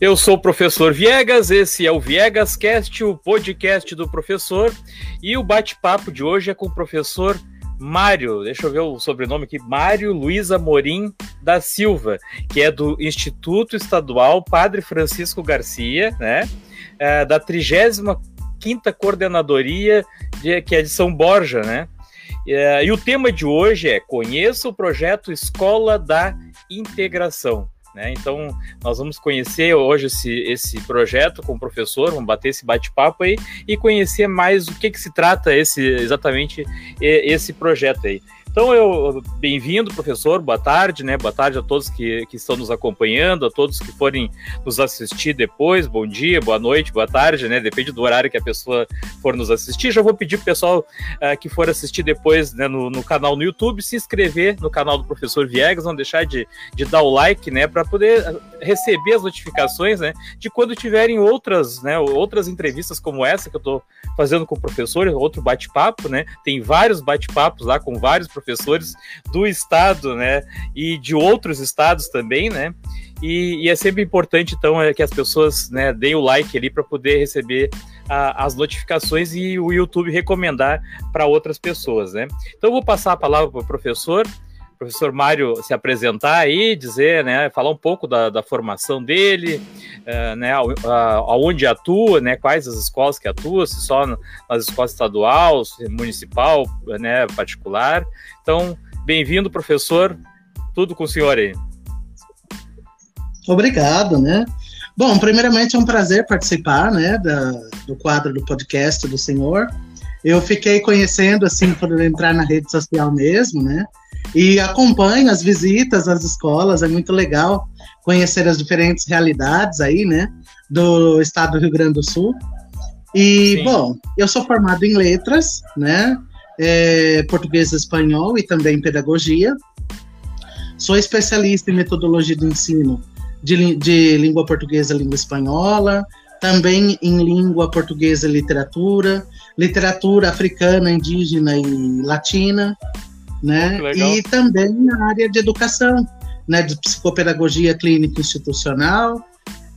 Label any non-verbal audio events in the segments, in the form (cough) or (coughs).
Eu sou o professor Viegas, esse é o Viegas Cast, o podcast do professor, e o bate-papo de hoje é com o professor Mário, deixa eu ver o sobrenome aqui, Mário Luiz Amorim da Silva, que é do Instituto Estadual Padre Francisco Garcia, né, é, da 35ª Coordenadoria, de, que é de São Borja, né, é, e o tema de hoje é Conheça o projeto Escola da Integração. Né? Então, nós vamos conhecer hoje esse, esse projeto com o professor, vamos bater esse bate-papo aí e conhecer mais o que, que se trata esse, exatamente esse projeto aí. Então, eu bem-vindo, professor, boa tarde, né? Boa tarde a todos que, que estão nos acompanhando, a todos que forem nos assistir depois, bom dia, boa noite, boa tarde, né? Depende do horário que a pessoa for nos assistir. Já vou pedir pro pessoal uh, que for assistir depois né, no, no, canal no YouTube se inscrever no canal do professor Viegas, não deixar de, de dar o like, né? Para poder receber as notificações, né? De quando tiverem outras, né? Outras entrevistas como essa que eu estou fazendo com o professor, outro bate-papo, né? Tem vários bate-papos lá com vários professores professores do estado, né, e de outros estados também, né, e, e é sempre importante, então, é que as pessoas, né, deem o like ali para poder receber a, as notificações e o YouTube recomendar para outras pessoas, né. Então, eu vou passar a palavra para o professor, professor Mário se apresentar aí, dizer, né, falar um pouco da, da formação dele, uh, né, aonde atua, né, quais as escolas que atua, se só nas escolas estadual, municipal, né, particular. Então, bem-vindo, professor, tudo com o senhor aí. Obrigado, né? Bom, primeiramente é um prazer participar, né, da, do quadro do podcast do senhor. Eu fiquei conhecendo, assim, por entrar na rede social mesmo, né? E acompanho as visitas às escolas, é muito legal conhecer as diferentes realidades aí, né? Do estado do Rio Grande do Sul. E, Sim. bom, eu sou formado em letras, né? É, português e espanhol e também pedagogia. Sou especialista em metodologia de ensino de, de língua portuguesa e língua espanhola, também em língua portuguesa e literatura, literatura africana, indígena e latina, né? E também na área de educação, né? De psicopedagogia clínica institucional,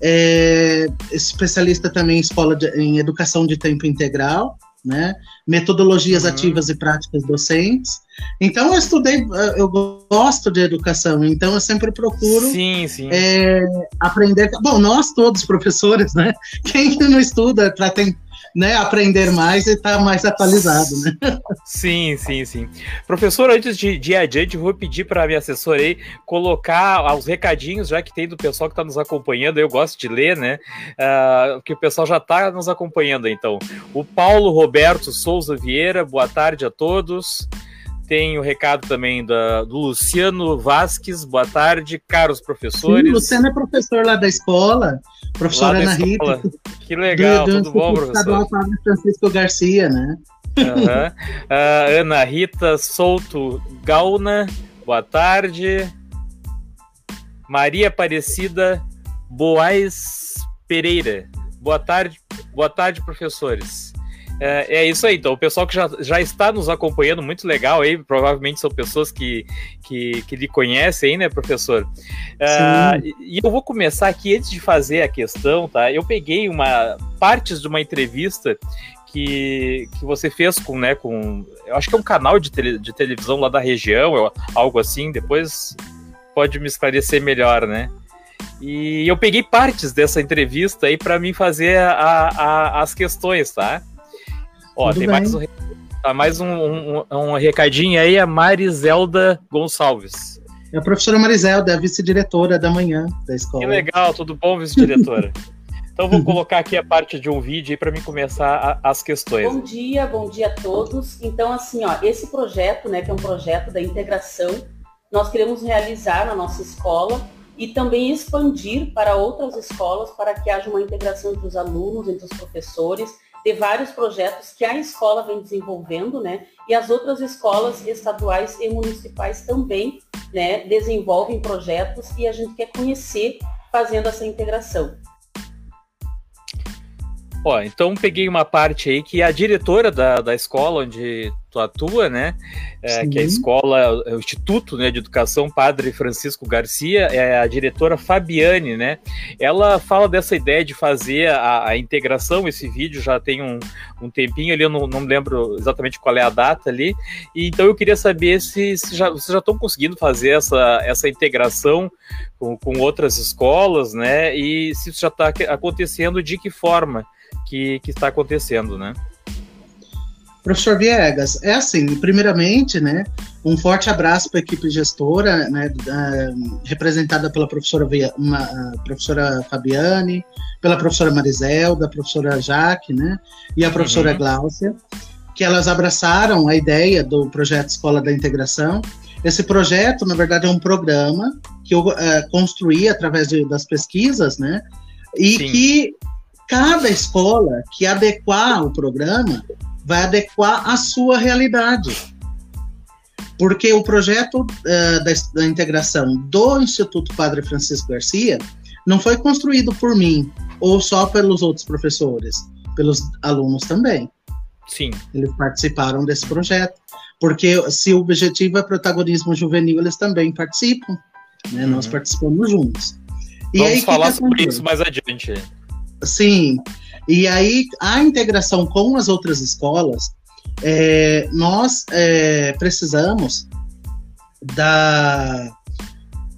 é, especialista também em escola de, em educação de tempo integral, né? Metodologias uhum. ativas e práticas docentes. Então eu estudei, eu gosto de educação, então eu sempre procuro sim, sim. É, aprender. Bom, nós todos (laughs) professores, né? Quem não estuda para né, aprender mais e estar tá mais atualizado, né? Sim, sim, sim. Professor, antes de, de ir adiante, vou pedir para minha assessora aí colocar os recadinhos, já que tem do pessoal que está nos acompanhando, eu gosto de ler, né? Uh, que o pessoal já está nos acompanhando, então. O Paulo Roberto Souza Vieira, boa tarde a todos. Tem o recado também da, do Luciano Vasques, boa tarde, caros professores. Sim, Luciano é professor lá da escola, professora Ana Rita. Que legal, do, do tudo bom, professor? Estadual Francisco Garcia, né? Uhum. Uh, (laughs) Ana Rita Souto Gauna, boa tarde. Maria Aparecida Boaz Pereira, boa tarde, boa tarde, professores. É, é, isso aí, então. O pessoal que já, já está nos acompanhando, muito legal aí. Provavelmente são pessoas que, que, que lhe conhecem, né, professor? É, e eu vou começar aqui, antes de fazer a questão, tá? Eu peguei uma partes de uma entrevista que, que você fez com, né, com. Eu acho que é um canal de, tele, de televisão lá da região, algo assim. Depois pode me esclarecer melhor, né? E eu peguei partes dessa entrevista aí para mim fazer a, a, as questões, tá? Ó, Tudo tem bem. mais um, tá mais um, um, um, recadinho aí, a Marizelda Gonçalves. É a professora Marizelda, a vice-diretora da manhã da escola. Que legal, tudo bom, vice-diretora? (laughs) então vou colocar aqui a parte de um vídeo aí para mim começar a, as questões. Bom dia, bom dia a todos. Então, assim, ó, esse projeto, né, que é um projeto da integração, nós queremos realizar na nossa escola e também expandir para outras escolas para que haja uma integração entre os alunos, entre os professores de vários projetos que a escola vem desenvolvendo, né? E as outras escolas estaduais e municipais também, né, desenvolvem projetos e a gente quer conhecer fazendo essa integração. Ó, então peguei uma parte aí que a diretora da, da escola onde tu atua, né? É, que é a escola, é o Instituto né, de Educação Padre Francisco Garcia, é a diretora Fabiane, né? Ela fala dessa ideia de fazer a, a integração, esse vídeo já tem um, um tempinho ali, eu não, não lembro exatamente qual é a data ali, e então eu queria saber se, se já, vocês já estão conseguindo fazer essa, essa integração com, com outras escolas, né? E se isso já está acontecendo, de que forma que, que está acontecendo, né? Professor Viegas, é assim, primeiramente, né, um forte abraço para a equipe gestora, né, representada pela professora, uma, professora Fabiane, pela professora Marisel, da professora Jaque, né, e a professora uhum. Gláucia, que elas abraçaram a ideia do projeto Escola da Integração. Esse projeto, na verdade, é um programa que eu uh, construí através de, das pesquisas, né, e Sim. que cada escola que adequar o programa vai adequar a sua realidade. Porque o projeto uh, da, da, integração do Instituto Padre Francisco Garcia não foi construído por mim ou só pelos outros professores, pelos alunos também. Sim. Eles participaram desse projeto. Porque se o objetivo é protagonismo juvenil, eles também participam. Né? Uhum. Nós participamos juntos. E Vamos aí, falar sobre isso mais adiante. Sim. E aí, a integração com as outras escolas, é, nós é, precisamos da.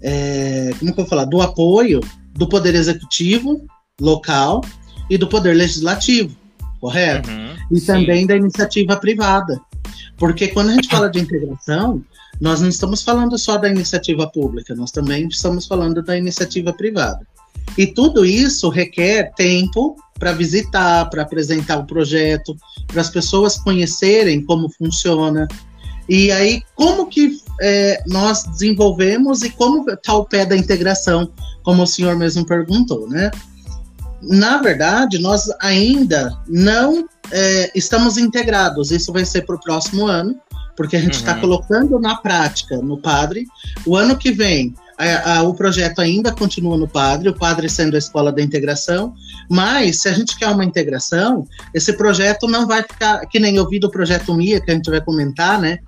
É, como que eu vou falar? Do apoio do Poder Executivo local e do Poder Legislativo, correto? Uhum, e sim. também da iniciativa privada. Porque quando a gente fala de integração, nós não estamos falando só da iniciativa pública, nós também estamos falando da iniciativa privada. E tudo isso requer tempo para visitar, para apresentar o projeto, para as pessoas conhecerem como funciona. E aí, como que é, nós desenvolvemos e como está o pé da integração, como o senhor mesmo perguntou, né? Na verdade, nós ainda não é, estamos integrados. Isso vai ser para o próximo ano, porque a gente está uhum. colocando na prática no Padre. O ano que vem, a, a, o projeto ainda continua no Padre, o Padre sendo a escola da integração, mas se a gente quer uma integração, esse projeto não vai ficar, que nem eu vi do projeto MIA, que a gente vai comentar, né?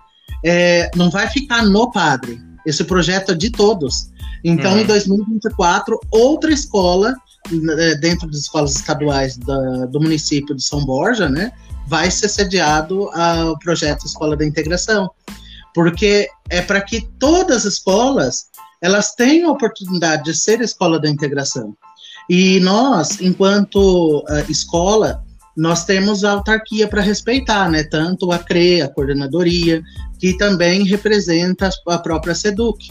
É, não vai ficar no Padre. Esse projeto é de todos. Então, uhum. em 2024, outra escola, né, dentro das escolas estaduais da, do município de São Borja, né? Vai ser sediado ao projeto Escola da Integração. Porque é para que todas as escolas elas têm a oportunidade de ser escola da integração. E nós, enquanto uh, escola, nós temos a autarquia para respeitar, né? Tanto a CRE, a coordenadoria, que também representa a própria SEDUC.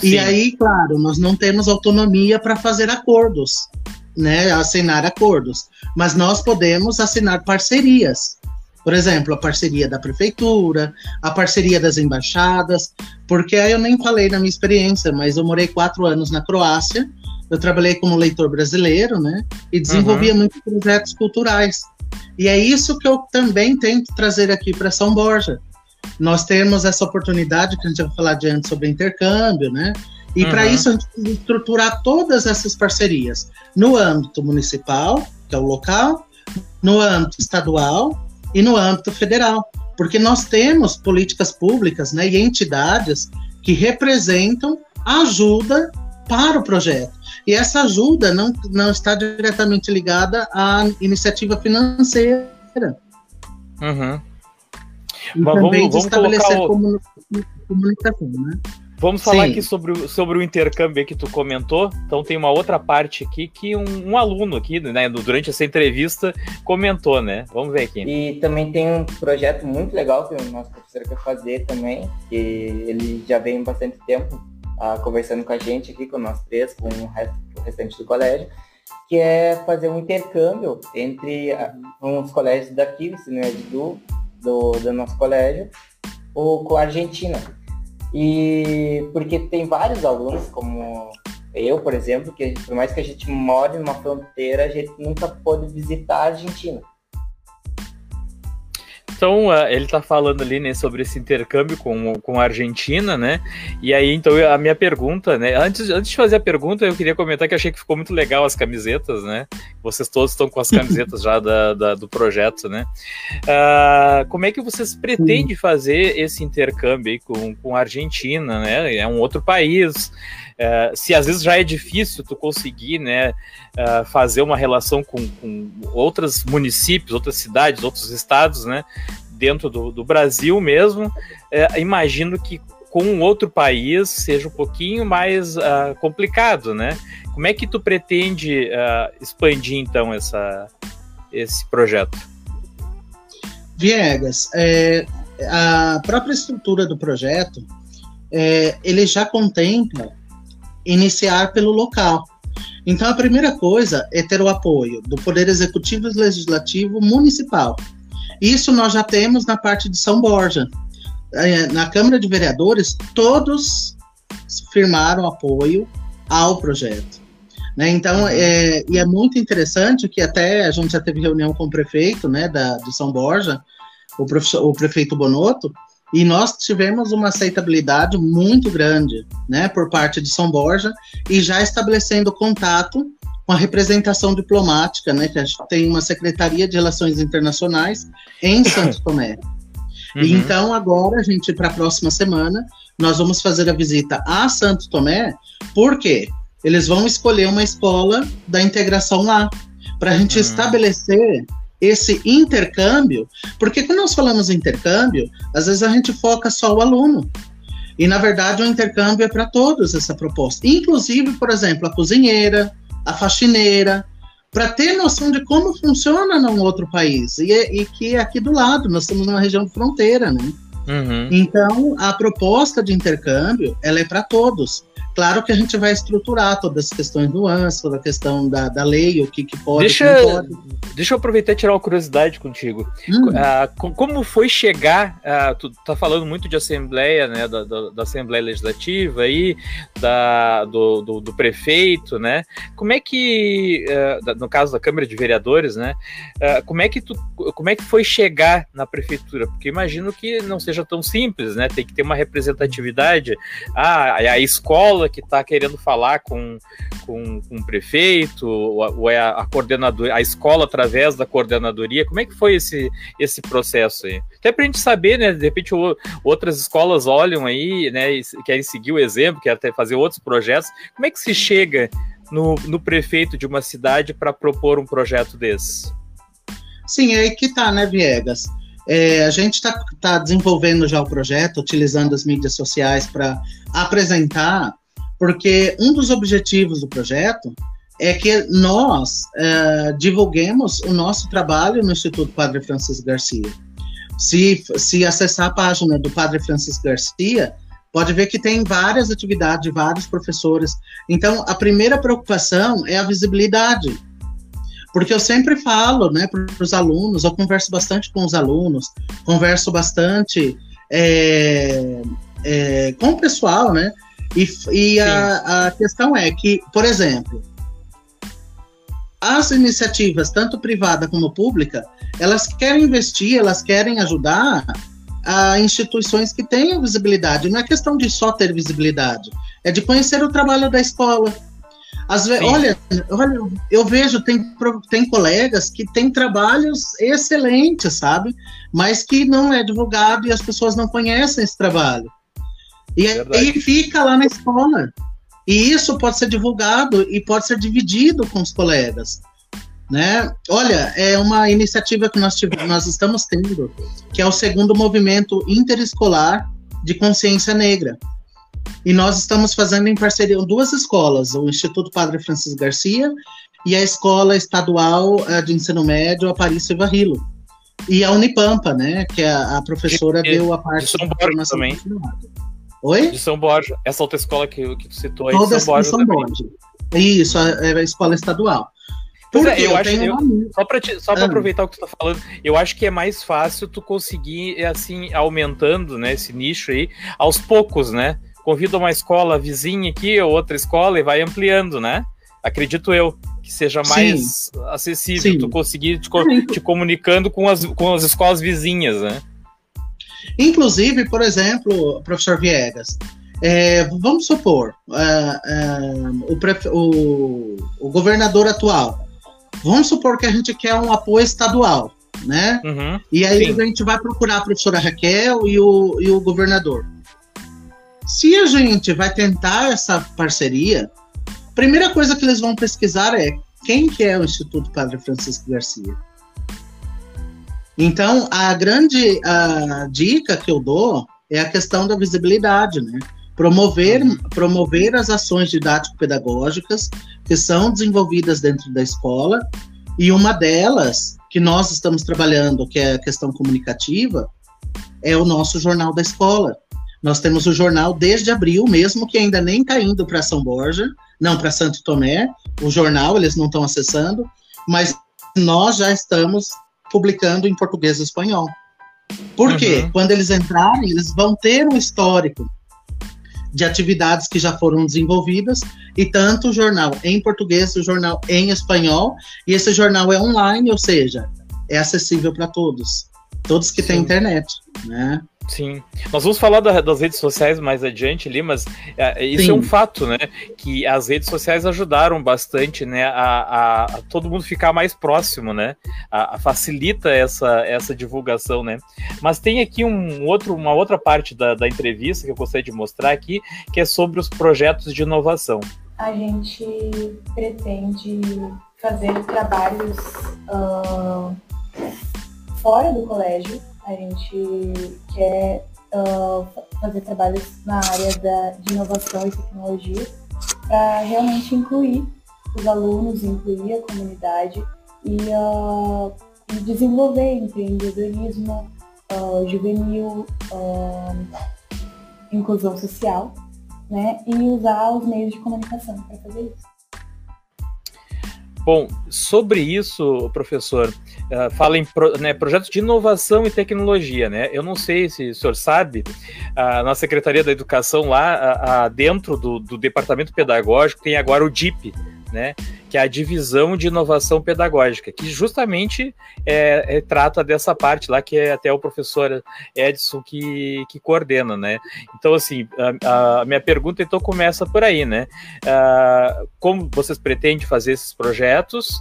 Sim. E aí, claro, nós não temos autonomia para fazer acordos, né? Assinar acordos, mas nós podemos assinar parcerias. Por exemplo, a parceria da prefeitura, a parceria das embaixadas, porque aí eu nem falei na minha experiência, mas eu morei quatro anos na Croácia, eu trabalhei como leitor brasileiro, né? E desenvolvia uhum. muitos projetos culturais. E é isso que eu também tento trazer aqui para São Borja. Nós temos essa oportunidade que a gente vai falar adiante sobre intercâmbio, né? E uhum. para isso a gente precisa estruturar todas essas parcerias no âmbito municipal, que é o local, no âmbito estadual e no âmbito federal, porque nós temos políticas públicas né, e entidades que representam ajuda para o projeto. E essa ajuda não, não está diretamente ligada à iniciativa financeira. Uhum. E Mas também vamos, de estabelecer o... comunicação, né? Vamos falar Sim. aqui sobre, o, sobre o intercâmbio que tu comentou. Então tem uma outra parte aqui que um, um, aluno aqui, né, durante essa entrevista, comentou, né? Vamos ver aqui. E também tem um projeto muito legal que o nosso professor quer fazer também, que ele já vem bastante tempo uh, conversando com a gente aqui, com nós três, com o, resto, o restante do colégio, que é fazer um intercâmbio entre uh, uns colégios daqui, o ensino do, do, do nosso colégio, ou com a Argentina e porque tem vários alunos, como eu, por exemplo, que por mais que a gente more numa fronteira, a gente nunca pôde visitar a Argentina. Então, uh, ele está falando ali, né, sobre esse intercâmbio com, com a Argentina, né? E aí, então, a minha pergunta, né? Antes, antes de fazer a pergunta, eu queria comentar que achei que ficou muito legal as camisetas, né? Vocês todos estão com as (laughs) camisetas já da, da, do projeto, né? Uh, como é que vocês pretendem fazer esse intercâmbio aí com, com a Argentina, né? É um outro país. Uh, se às vezes já é difícil tu conseguir, né, uh, fazer uma relação com, com outros municípios, outras cidades, outros estados, né, dentro do, do Brasil mesmo, uh, imagino que com outro país seja um pouquinho mais complicado, né? Como é que tu pretende expandir então essa, esse projeto? Viegas, é, a própria estrutura do projeto, é, ele já contempla iniciar pelo local. Então, a primeira coisa é ter o apoio do Poder Executivo e Legislativo Municipal. Isso nós já temos na parte de São Borja. É, na Câmara de Vereadores, todos firmaram apoio ao projeto. Né? Então, é, e é muito interessante que até a gente já teve reunião com o prefeito né, da, de São Borja, o, o prefeito Bonotto, e nós tivemos uma aceitabilidade muito grande, né, por parte de São Borja, e já estabelecendo contato com a representação diplomática, né, que a gente tem uma Secretaria de Relações Internacionais em (coughs) Santo Tomé. Uhum. E então, agora, a gente, para a próxima semana, nós vamos fazer a visita a Santo Tomé, porque eles vão escolher uma escola da integração lá, para a gente uhum. estabelecer esse intercâmbio, porque quando nós falamos intercâmbio, às vezes a gente foca só o aluno. E na verdade o intercâmbio é para todos essa proposta. Inclusive, por exemplo, a cozinheira, a faxineira, para ter noção de como funciona num outro país. E, e que é aqui do lado, nós estamos numa região fronteira, né? Uhum. Então, a proposta de intercâmbio, ela é para todos. Claro que a gente vai estruturar todas as questões do ANS, toda a questão da, da lei, o que, que pode, deixa, pode. Deixa eu aproveitar e tirar uma curiosidade contigo. Hum. Uh, como foi chegar, uh, tu tá falando muito de Assembleia, né, da, da, da Assembleia Legislativa aí, da, do, do, do, prefeito, né, como é que, uh, no caso da Câmara de Vereadores, né, como é que tu, como é que foi chegar na prefeitura? Porque imagino que não seja tão simples, né, tem que ter uma representatividade, ah, a escola que está querendo falar com, com, com, o prefeito, ou, ou é a, a coordenadora, a escola através da coordenadoria? Como é que foi esse, esse processo aí? Até para a gente saber, né? De repente o, outras escolas olham aí, né? E querem seguir o exemplo, querem até fazer outros projetos. Como é que se chega no, no prefeito de uma cidade para propor um projeto desse? Sim, é aí que tá, né, Viegas? É, a gente está tá desenvolvendo já o projeto, utilizando as mídias sociais para apresentar porque um dos objetivos do projeto é que nós é, divulguemos o nosso trabalho no Instituto Padre Francisco Garcia. Se, se acessar a página do Padre Francisco Garcia, pode ver que tem várias atividades de vários professores. Então, a primeira preocupação é a visibilidade. Porque eu sempre falo né, para os alunos, eu converso bastante com os alunos, converso bastante é, é, com o pessoal, né? E, e a, a questão é que, por exemplo, as iniciativas, tanto privada como pública, elas querem investir, elas querem ajudar a instituições que tenham visibilidade. Não é questão de só ter visibilidade, é de conhecer o trabalho da escola. Às vezes, olha, olha, eu vejo, tem, tem colegas que têm trabalhos excelentes, sabe? Mas que não é divulgado e as pessoas não conhecem esse trabalho. E aí fica lá na escola. E isso pode ser divulgado e pode ser dividido com os colegas. Né? Olha, é uma iniciativa que nós, tivemos, nós estamos tendo, que é o segundo movimento interescolar de consciência negra. E nós estamos fazendo em parceria com duas escolas, o Instituto Padre Francisco Garcia e a Escola Estadual eh, de Ensino Médio Aparício Varrilo. E a Unipampa, né, que a, a professora e, deu a parte de São Borja também. Oi? De São Borja. Essa outra escola que, que tu citou aí, Todas São Borja. São Borja. Isso, é a escola estadual. É, eu, eu acho eu, só para só ah. aproveitar o que tu tá falando, eu acho que é mais fácil tu conseguir assim aumentando, né, esse nicho aí aos poucos, né? Convida uma escola vizinha aqui ou outra escola e vai ampliando, né? Acredito eu que seja mais Sim. acessível, Sim. tu conseguir te, te, comunicando com as, com as escolas vizinhas, né? Inclusive, por exemplo, professor Viegas, é, vamos supor, uh, uh, o, o, o, governador atual, vamos supor que a gente quer um apoio estadual, né? Uhum, e aí sim. a gente vai procurar a professora Raquel e o, e o governador. Se a gente vai tentar essa parceria, primeira coisa que eles vão pesquisar é quem que é o Instituto Padre Francisco Garcia. Então, a grande a dica que eu dou é a questão da visibilidade, né? Promover, uhum. promover as ações didático-pedagógicas que são desenvolvidas dentro da escola, e uma delas, que nós estamos trabalhando, que é a questão comunicativa, é o nosso jornal da escola. Nós temos o jornal desde abril, mesmo que ainda nem está indo para São Borja, não para Santo Tomé, o jornal eles não estão acessando, mas nós já estamos publicando em português e espanhol. Por uhum. quê? Quando eles entrarem, eles vão ter um histórico de atividades que já foram desenvolvidas e tanto o jornal em português, o jornal em espanhol, e esse jornal é online, ou seja, é acessível para todos, todos que Sim. têm internet, né? Sim. Nós vamos falar da, das redes sociais mais adiante ali, mas é, isso Sim. é um fato, né? Que as redes sociais ajudaram bastante, né? A, a, a todo mundo ficar mais próximo, né? A, facilita essa, essa divulgação, né? Mas tem aqui um outro, uma outra parte da, da entrevista que eu gostaria de mostrar aqui, que é sobre os projetos de inovação. A gente pretende fazer trabalhos uh, fora do colégio a gente quer uh, fazer trabalhos na área da, de inovação e tecnologia para realmente incluir os alunos, incluir a comunidade e, uh, desenvolver empreendedorismo uh, juvenil, inclusão social, né? E usar os meios de comunicação para fazer isso. Bom, sobre isso, professor, uh, fala em pro, né, projetos de inovação e tecnologia, né? Eu não sei se o senhor sabe, uh, na Secretaria da Educação lá, uh, dentro do, do, Departamento Pedagógico, tem agora o DIP, né? Que é a divisão de inovação pedagógica, que justamente é, é, trata dessa parte lá, que é até o professor Edson que, que coordena, né? Então, assim, a, a minha pergunta então começa por aí, né? Uh, como vocês pretendem fazer esses projetos?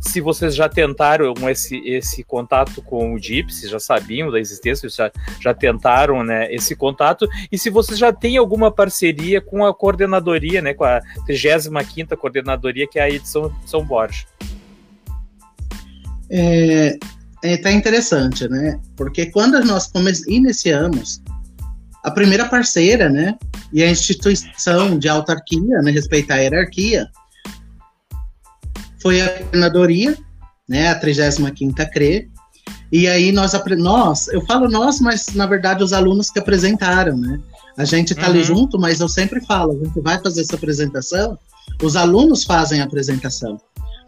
se vocês já tentaram esse, esse contato com o DIP, se já sabiam da existência, já, já tentaram né, esse contato, e se vocês já têm alguma parceria com a coordenadoria, né, com a 35ª coordenadoria, que é a edição São Borja. É, é tá interessante, né? Porque quando nós iniciamos, a primeira parceira, né, e a instituição de autarquia, né, respeitar a hierarquia, foi a coordenadoria, né, a 35ª CRE, e aí nós, nós, eu falo nós, mas na verdade os alunos que apresentaram, né? A gente está uhum. ali junto, mas eu sempre falo, a gente vai fazer essa apresentação, os alunos fazem a apresentação,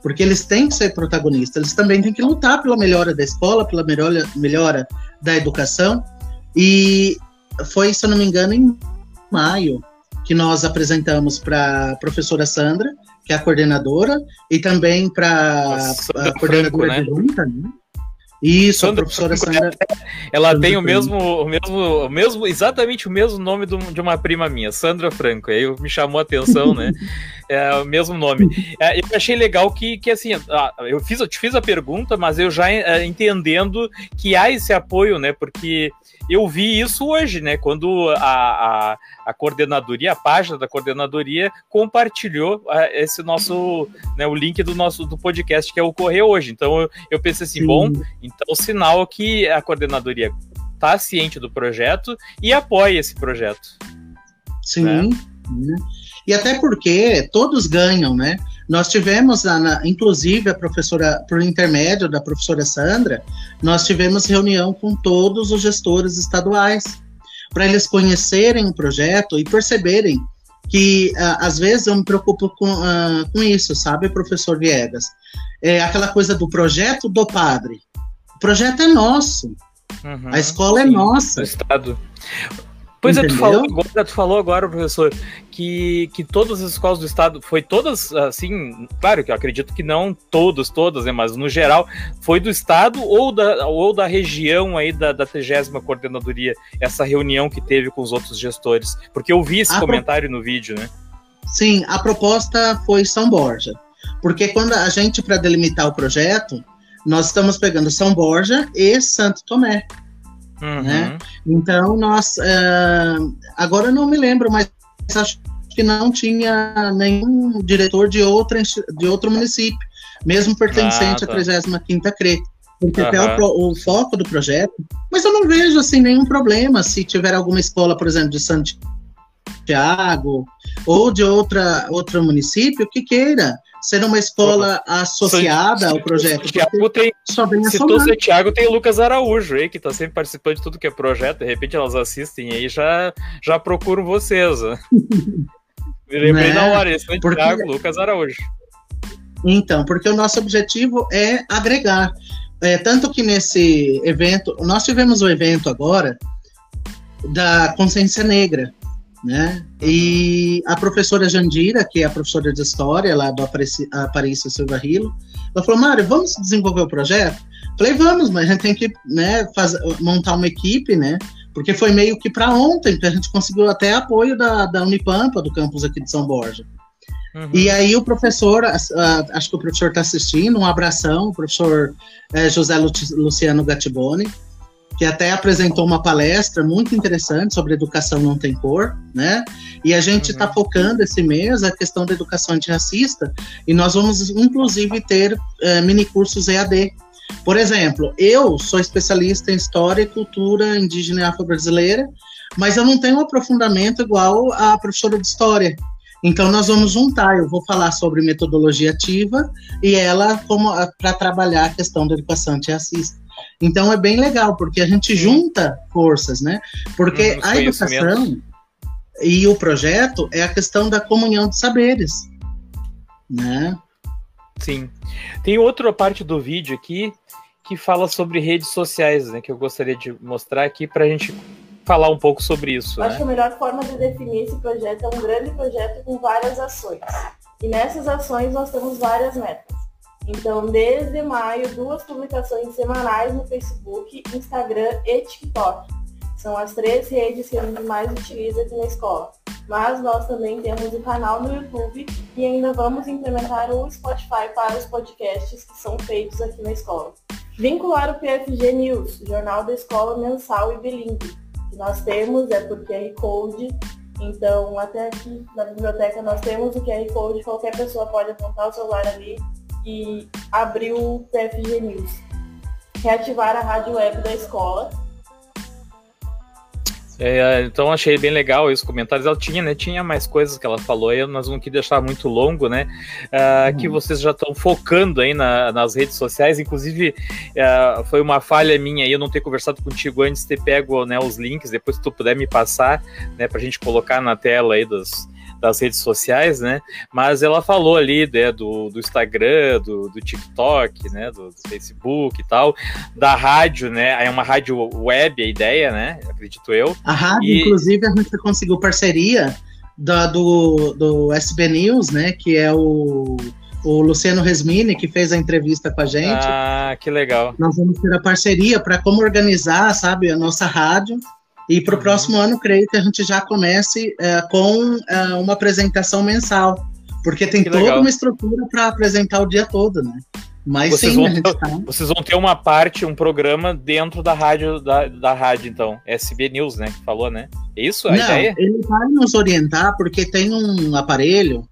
porque eles têm que ser protagonistas, eles também têm que lutar pela melhora da escola, pela melhora, melhora da educação, e foi, se eu não me engano, em maio que nós apresentamos para a professora Sandra, que é a coordenadora, e também para a coordenadora Franco, né? de junta, né? Isso, Sandra, a professora Sandra. Ela Sandra tem o mesmo, o mesmo, o mesmo, exatamente o mesmo nome de uma prima minha, Sandra Franco. Aí me chamou a atenção, né? (laughs) É o mesmo nome. É, eu achei legal que, que assim, eu fiz, eu te fiz a pergunta, mas eu já é, entendendo que há esse apoio, né? Porque eu vi isso hoje, né? Quando a, a, a coordenadoria, a página da coordenadoria compartilhou é, esse nosso, né, o link do nosso do podcast que é ocorreu hoje. Então eu, eu pensei assim, Sim. bom, então o sinal que a coordenadoria está ciente do projeto e apoia esse projeto. Sim. Né? E até porque todos ganham, né? Nós tivemos, na, inclusive, a professora, por intermédio da professora Sandra, nós tivemos reunião com todos os gestores estaduais, para eles conhecerem o projeto e perceberem que, às vezes, eu me preocupo com, uh, com isso, sabe, professor Viegas? É aquela coisa do projeto do padre. O projeto é nosso. Uhum, a escola é sim, é nossa. Estado. Pois é, tu falou, agora, tu falou agora, professor, que, que todas as escolas do estado, foi todas, assim, claro que eu acredito que não todas, todas, né, mas no geral, foi do estado ou da, ou da região aí da, da 30 coordenadoria, essa reunião que teve com os outros gestores? Porque eu vi esse a comentário pro... no vídeo, né? Sim, a proposta foi São Borja, porque quando a gente, para delimitar o projeto, nós estamos pegando São Borja e Santo Tomé. Uhum. Né? Então, nós. Uh, agora não me lembro, mas acho que não tinha nenhum diretor de, outra, de outro município, mesmo pertencente ah, tá. à 35 CRE. Porque uhum. até o, o, foco do projeto. Mas eu não vejo assim nenhum problema se tiver alguma escola, por exemplo, de Santiago ou de outra, outro município que queira ser uma escola associada ao projeto. Santiago tem, só citou Santiago, tem o Lucas Araújo aí, que está sempre participando de tudo que é projeto, de repente elas assistem aí já já procuram vocês. (laughs) Me lembrei né? na hora, esse Santiago, porque... Lucas Araújo. Então, porque o nosso objetivo é agregar. É, tanto que nesse evento, nós tivemos o um evento agora da consciência negra, né? E a professora Jandira, que é a professora de história lá do Aparício Silva Rilo, ela falou: Mário, vamos desenvolver o projeto? Falei: vamos, mas a gente tem que né, fazer, montar uma equipe, né? Porque foi meio que para ontem que a gente conseguiu até apoio da, da Unipampa, do campus aqui de São Borja. Uhum. E aí o professor, acho que o professor está assistindo, um abração, o professor é, José Luciano Gattiboni, que até apresentou uma palestra muito interessante sobre educação não tem cor, né? E a gente está uhum. focando esse mês a questão da educação antirracista e nós vamos inclusive ter uh, mini cursos EAD. Por exemplo, eu sou especialista em história e cultura indígena e afro-brasileira, mas eu não tenho um aprofundamento igual a professora de história. Então nós vamos juntar, eu vou falar sobre metodologia ativa e ela como para trabalhar a questão da educação antirracista. Então é bem legal, porque a gente junta forças, né? Porque hum, a educação e o projeto é a questão da comunhão de saberes, né? Sim. Tem outra parte do vídeo aqui que fala sobre redes sociais, né? Que eu gostaria de mostrar aqui para a gente falar um pouco sobre isso. Acho né? que a melhor forma de definir esse projeto é um grande projeto com várias ações. E nessas ações nós temos várias metas. Então, desde maio, duas publicações semanais no Facebook, Instagram e TikTok. São as três redes que a gente mais utiliza aqui na escola. Mas nós também temos o canal no YouTube e ainda vamos implementar o Spotify para os podcasts que são feitos aqui na escola. Vincular o PFG News, jornal da escola mensal e bilíngue, que nós temos é por QR Code. Então, até aqui na biblioteca nós temos o QR Code, qualquer pessoa pode apontar o celular ali e abriu o PFG News. Reativar a rádio web da escola. É, então achei bem legal os comentários. Ela tinha, né? Tinha mais coisas que ela falou aí, nós não quis deixar muito longo, né? Uh, uhum. Que vocês já estão focando aí na, nas redes sociais. Inclusive, uh, foi uma falha minha aí eu não ter conversado contigo antes de ter pego né, os links, depois se tu puder me passar, né? Pra gente colocar na tela aí dos, das redes sociais, né? Mas ela falou ali né, do, do Instagram, do, do TikTok, né? Do, do, Facebook e tal, da rádio, né? É uma rádio web a ideia, né? Acredito eu. A rádio, e... inclusive, a gente conseguiu parceria da, do, do SB News, né? Que é o o Luciano Resmini, que fez a entrevista com a gente. Ah, que legal. Nós vamos ter a parceria para como organizar, sabe, a nossa rádio e para o uhum. próximo ano, creio que a gente já comece é, com é, uma apresentação mensal, porque tem que toda legal. uma estrutura para apresentar o dia todo, né? Mas vocês sim, vão ter, tá... vocês vão ter uma parte, um programa dentro da rádio, da, da rádio, então. SB News, né? Que falou, né? É isso a não, ideia? Ele vai nos orientar porque tem um aparelho,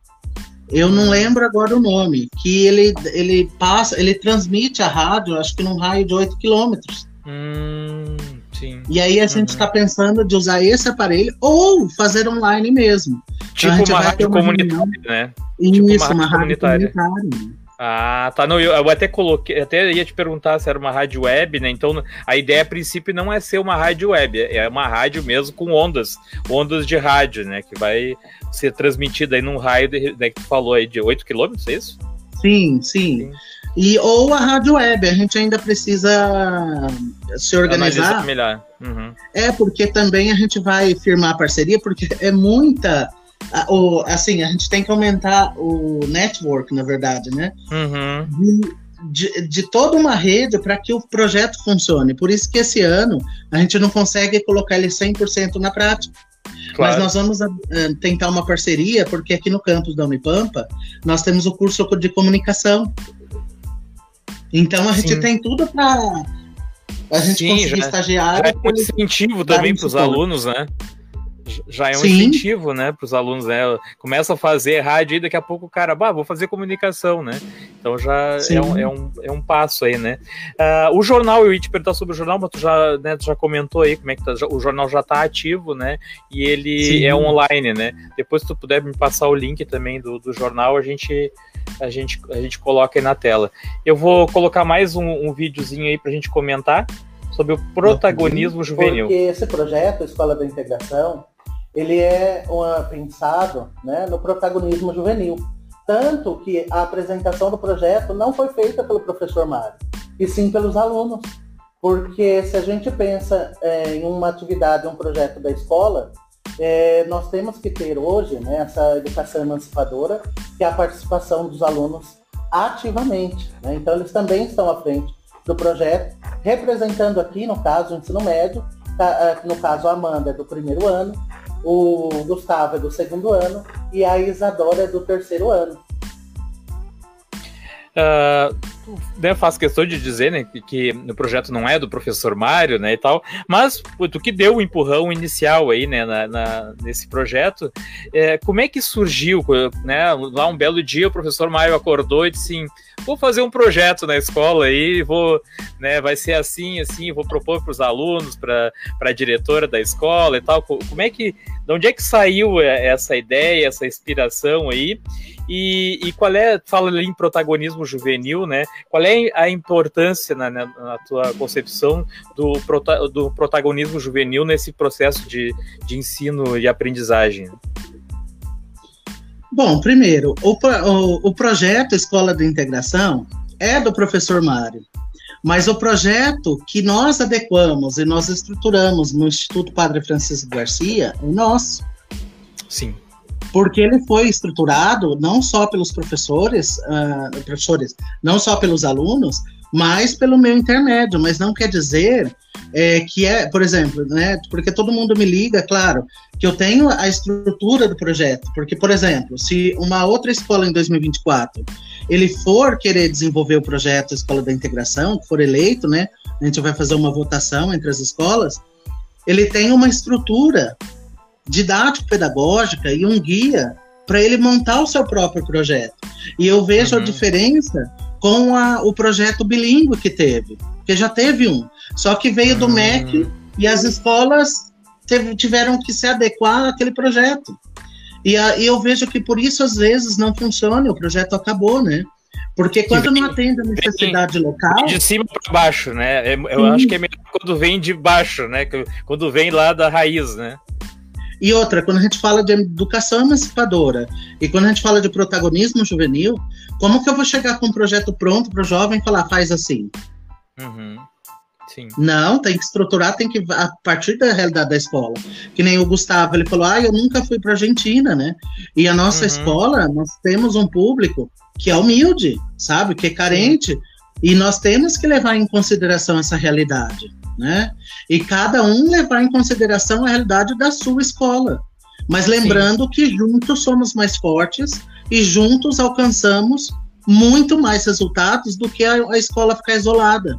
eu não hum. lembro agora o nome, que ele, ele passa, ele transmite a rádio, acho que num raio de 8 quilômetros. Hum. Sim. E aí a gente está uhum. pensando de usar esse aparelho ou fazer online mesmo. Tipo então, uma rádio comunitária, né? Isso, tipo uma, uma rádio comunitária. comunitária. Ah, tá. Não, eu, eu, até coloquei, até ia te perguntar se era uma rádio web, né? Então a ideia a princípio não é ser uma rádio web, é uma rádio mesmo com ondas, ondas de rádio, né? Que vai ser transmitida aí num raio de, né, que tu falou aí de 8 quilômetros, é isso? Sim, sim. sim. E, ou a rádio web, a gente ainda precisa se organizar. Melhor. Uhum. É, porque também a gente vai firmar parceria, porque é muita. O, assim, a gente tem que aumentar o network, na verdade, né? Uhum. De, de, de, toda uma rede para que o projeto funcione. Por isso que esse ano a gente não consegue colocar ele 100% na prática. Claro. Mas nós vamos uh, tentar uma parceria, porque aqui no campus da Unipampa nós temos o curso de comunicação. Então a Sim. gente tem tudo para a gente Sim, conseguir já, estagiário. Já é um incentivo também para os alunos, né? já é um Sim. incentivo, né, para os alunos, né? Começa a fazer rádio e daqui a pouco o cara, bah, vou fazer comunicação, né? Então já é um, é um, é, um, passo aí, né? Uh, o jornal, eu ia te perguntar sobre o jornal, mas tu já, né, tu já comentou aí como é que tá, o jornal já está ativo, né? E ele Sim. é online, né? Depois se tu puder me passar o link também do, do jornal, a gente a gente, a gente coloca aí na tela. Eu vou colocar mais um, um videozinho aí para a gente comentar sobre o protagonismo juvenil. Porque esse projeto, Escola da Integração, ele é uma, pensado né, no protagonismo juvenil. Tanto que a apresentação do projeto não foi feita pelo professor Mário, e sim pelos alunos. Porque se a gente pensa é, em uma atividade, um projeto da escola, é, nós temos que ter hoje né, essa educação emancipadora, que é a participação dos alunos ativamente. Né? Então eles também estão à frente do projeto, representando aqui, no caso, o ensino médio, tá, no caso a Amanda é do primeiro ano, o Gustavo é do segundo ano e a Isadora é do terceiro ano. Uh, né, faço questão de dizer né, que, que o projeto não é do professor Mário né, e tal, mas o que deu o um empurrão inicial aí né, na, na, nesse projeto, é, como é que surgiu? Né, lá um belo dia o professor Mário acordou e disse assim, vou fazer um projeto na escola aí, vou, né, vai ser assim, assim, vou propor para os alunos, para a diretora da escola e tal. Como é que, de onde é que saiu essa ideia, essa inspiração aí? E, e qual é, fala ali em protagonismo juvenil, né? Qual é a importância na, na, na tua concepção do, prota, do protagonismo juvenil nesse processo de, de ensino e aprendizagem? Bom, primeiro, o, o, o projeto Escola de Integração é do professor Mário, mas o projeto que nós adequamos e nós estruturamos no Instituto Padre Francisco Garcia é nosso. Sim. Porque ele foi estruturado não só pelos professores, uh, professores, não só pelos alunos, mas pelo meu intermédio, mas não quer dizer é, que é, por exemplo, né, porque todo mundo me liga, claro, que eu tenho a estrutura do projeto, porque, por exemplo, se uma outra escola em 2024 ele for querer desenvolver o projeto Escola da Integração, for eleito, né, a gente vai fazer uma votação entre as escolas, ele tem uma estrutura didático-pedagógica e um guia para ele montar o seu próprio projeto. E eu vejo uhum. a diferença com a, o projeto bilíngue que teve, que já teve um, só que veio do MEC e as escolas teve, tiveram que se adequar àquele projeto. E, a, e, eu vejo que por isso às vezes não funciona, o projeto acabou, né? Porque quando vem, não atende a necessidade vem, local. De cima para baixo, né? É, eu acho que é melhor quando vem de baixo, né? Quando vem lá da raiz, né? E outra, quando a gente fala de educação emancipadora e quando a gente fala de protagonismo juvenil, como que eu vou chegar com um projeto pronto para o jovem e falar, faz assim? Uhum. Sim. Não, tem que estruturar, tem que a partir da realidade da escola. Que nem o Gustavo, ele falou: "Ah, eu nunca fui para Argentina, né?" E a nossa uhum. escola, nós temos um público que é humilde, sabe, que é carente, e nós temos que levar em consideração essa realidade, né? E cada um levar em consideração a realidade da sua escola. Mas lembrando Sim. que juntos somos mais fortes e juntos alcançamos muito mais resultados do que a, a escola ficar isolada.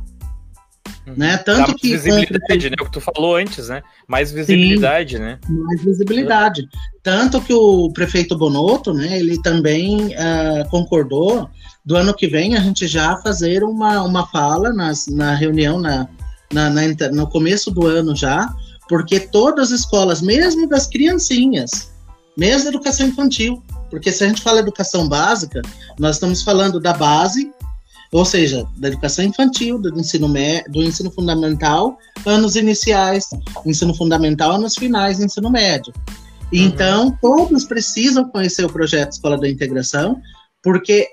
Uhum. Né? Tanto que visibilidade, né? O que tu falou antes, né? Mais visibilidade, Sim, né? Mais visibilidade. Tanto que o prefeito Bonotto, né? Ele também uh, concordou do ano que vem a gente já fazer uma, uma fala nas, na reunião na, na, na, no começo do ano já, porque todas as escolas, mesmo das criancinhas, mesmo da educação infantil, porque se a gente fala educação básica, nós estamos falando da base, ou seja, da educação infantil, do ensino, do ensino fundamental, anos iniciais, ensino fundamental, anos finais, ensino médio. Uhum. Então, todos precisam conhecer o projeto Escola da Integração, porque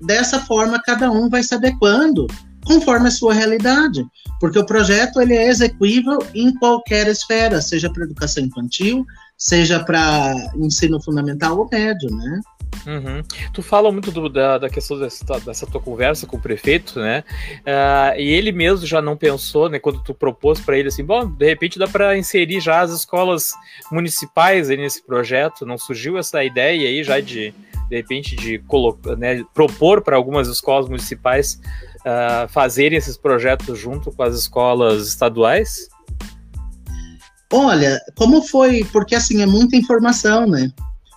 dessa forma cada um vai se adequando conforme a sua realidade, porque o projeto ele é execuível em qualquer esfera, seja para educação infantil, seja para ensino fundamental ou médio, né? Uhum. Tu fala muito do, da, da, questão dessa, dessa, tua conversa com o prefeito, né? Uh, e ele mesmo já não pensou, né? Quando tu propôs para ele assim, bom, de repente dá para inserir já as escolas municipais nesse projeto. Não surgiu essa ideia aí já de de repente de colocar, né, propor para algumas escolas municipais uh, fazerem esses projetos junto com as escolas estaduais? Olha, como foi? Porque assim é muita informação, né?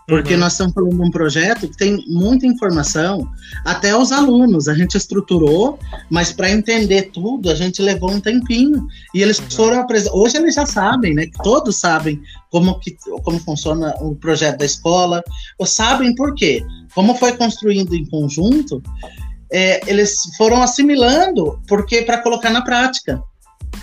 Porque uhum. nós estamos falando de um projeto que tem muita informação, até os alunos, a gente estruturou, mas para entender tudo, a gente levou um tempinho. E eles uhum. foram apresentados. Hoje eles já sabem, né? Todos sabem como, que, como funciona o projeto da escola, ou sabem por quê. Como foi construído em conjunto, é, eles foram assimilando, porque para colocar na prática.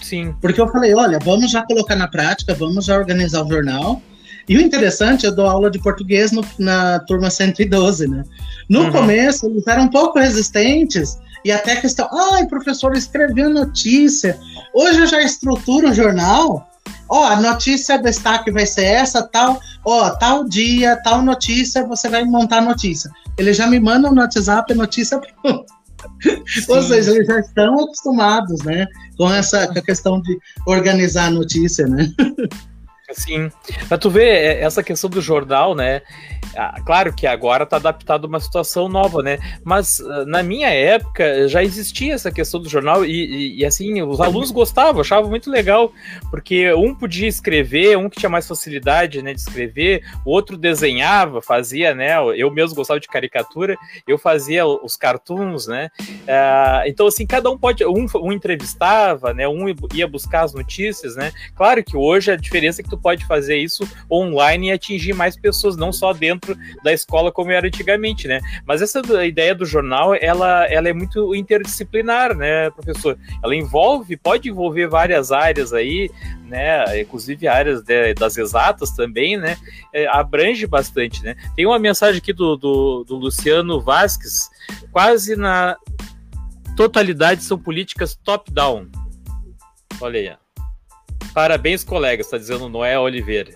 Sim. Porque eu falei, olha, vamos já colocar na prática, vamos já organizar o jornal e o interessante, eu dou aula de português no, na turma 112, né? No uhum. começo, eles eram um pouco resistentes, e até questão, ai, professor, escreveu notícia. Hoje eu já estruturo o jornal. Ó, a notícia destaque vai ser essa, tal. Ó, tal dia, tal notícia, você vai montar a notícia. Eles já me mandam no WhatsApp a notícia pronta. Ou seja, eles já estão acostumados, né? Com essa com a questão de organizar a notícia, né? Sim. Pra tu ver, é, essa questão do jornal, né? Ah, claro que agora tá adaptado a uma situação nova, né? Mas ah, na minha época já existia essa questão do jornal e, e, e, assim, os alunos gostavam, achavam muito legal, porque um podia escrever, um que tinha mais facilidade né, de escrever, o outro desenhava, fazia, né? Eu mesmo gostava de caricatura, eu fazia os cartoons, né? Ah, então, assim, cada um pode. Um, um entrevistava, né? Um ia buscar as notícias, né? Claro que hoje a diferença é que tu pode fazer isso online e atingir mais pessoas, não só dentro da escola como era antigamente, né? Mas essa ideia do jornal, ela, ela é muito interdisciplinar, né, professor? Ela envolve, pode envolver várias áreas aí, né? Inclusive áreas de, das exatas também, né? É, abrange bastante, né? Tem uma mensagem aqui do, do, do Luciano Vasques, quase na totalidade são políticas top-down. Olha aí. Parabéns, colegas, está dizendo Noé Oliveira.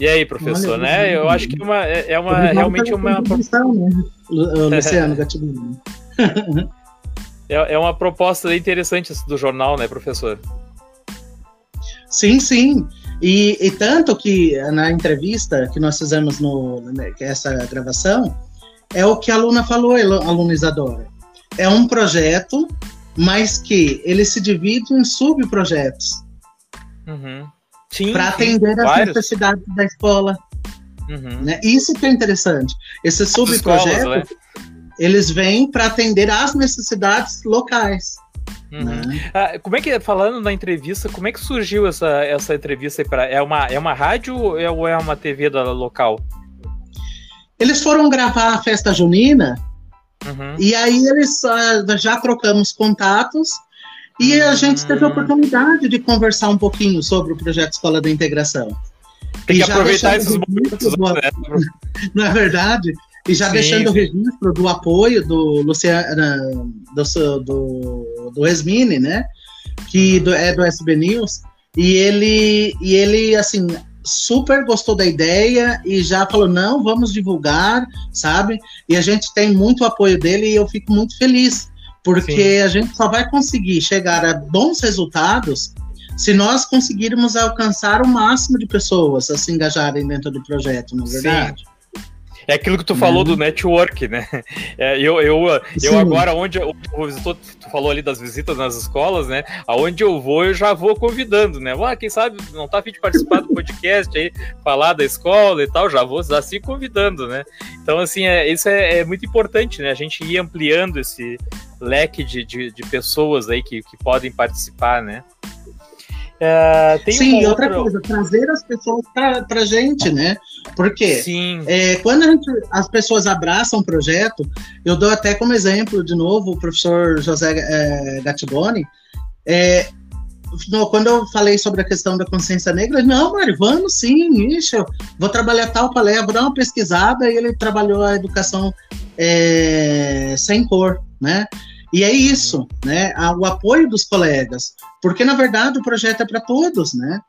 E aí, professor, Olha, né? Eu acho que é uma, é, é uma realmente uma. Né? (laughs) Luciano Gatibini. (laughs) é, é uma proposta interessante do jornal, né, professor? Sim, sim. E, e, tanto que na entrevista que nós fizemos no né, essa gravação é o que a aluna falou, a aluna Isadora. É um projeto, mas que ele se divide em subprojetos. Uhum. Para atender as vários. necessidades da escola. Uhum. Né? Isso que é interessante. Esse subprojeto, né? eles vêm para atender às necessidades locais. Uhum. Né? Ah, como é que, falando na entrevista, como é que surgiu essa, essa entrevista? Pra, é, uma, é uma rádio ou é uma TV da local? Eles foram gravar a festa junina uhum. e aí eles uh, já trocamos contatos e a gente teve a oportunidade de conversar um pouquinho sobre o projeto Escola da Integração. Tem e que aproveitar esses momentos, do, né? (laughs) Não é verdade? E já sim, deixando sim. o registro do apoio do Luciano, do, do, do Esmini, né? Que do, é do SB News. E ele, e ele, assim, super gostou da ideia e já falou: não, vamos divulgar, sabe? E a gente tem muito apoio dele e eu fico muito feliz porque Sim. a gente só vai conseguir chegar a bons resultados se nós conseguirmos alcançar o máximo de pessoas a se engajarem dentro do projeto, na é verdade. Sim. É aquilo que tu falou do uhum. network, né? (laughs) É, eu, eu, eu agora, onde eu, visitou, tu falou ali das visitas nas escolas, né? Aonde eu vou, eu já vou convidando, né? Ah, quem sabe não tá afim de participar do (laughs) podcast aí, falar da escola e tal, já vou assim convidando, né? Então, assim, é, isso é, é muito importante, né? A gente ir ampliando esse leque de, de, de pessoas aí que, que podem participar, né? É, Sim, outra... outra coisa, trazer as pessoas para a gente, né? Porque Sim. É, quando gente, as pessoas abraçam o projeto, eu dou até como exemplo, de novo, o professor José é, Gattiboni, é, no, quando eu falei sobre a questão da consciência negra, não, Mário, vamos sim, ixi, eu vou trabalhar tal palestra, vou dar uma pesquisada, e ele trabalhou a educação é, sem cor, né? E é isso, né? O apoio dos colegas, porque na verdade o projeto é para todos, né?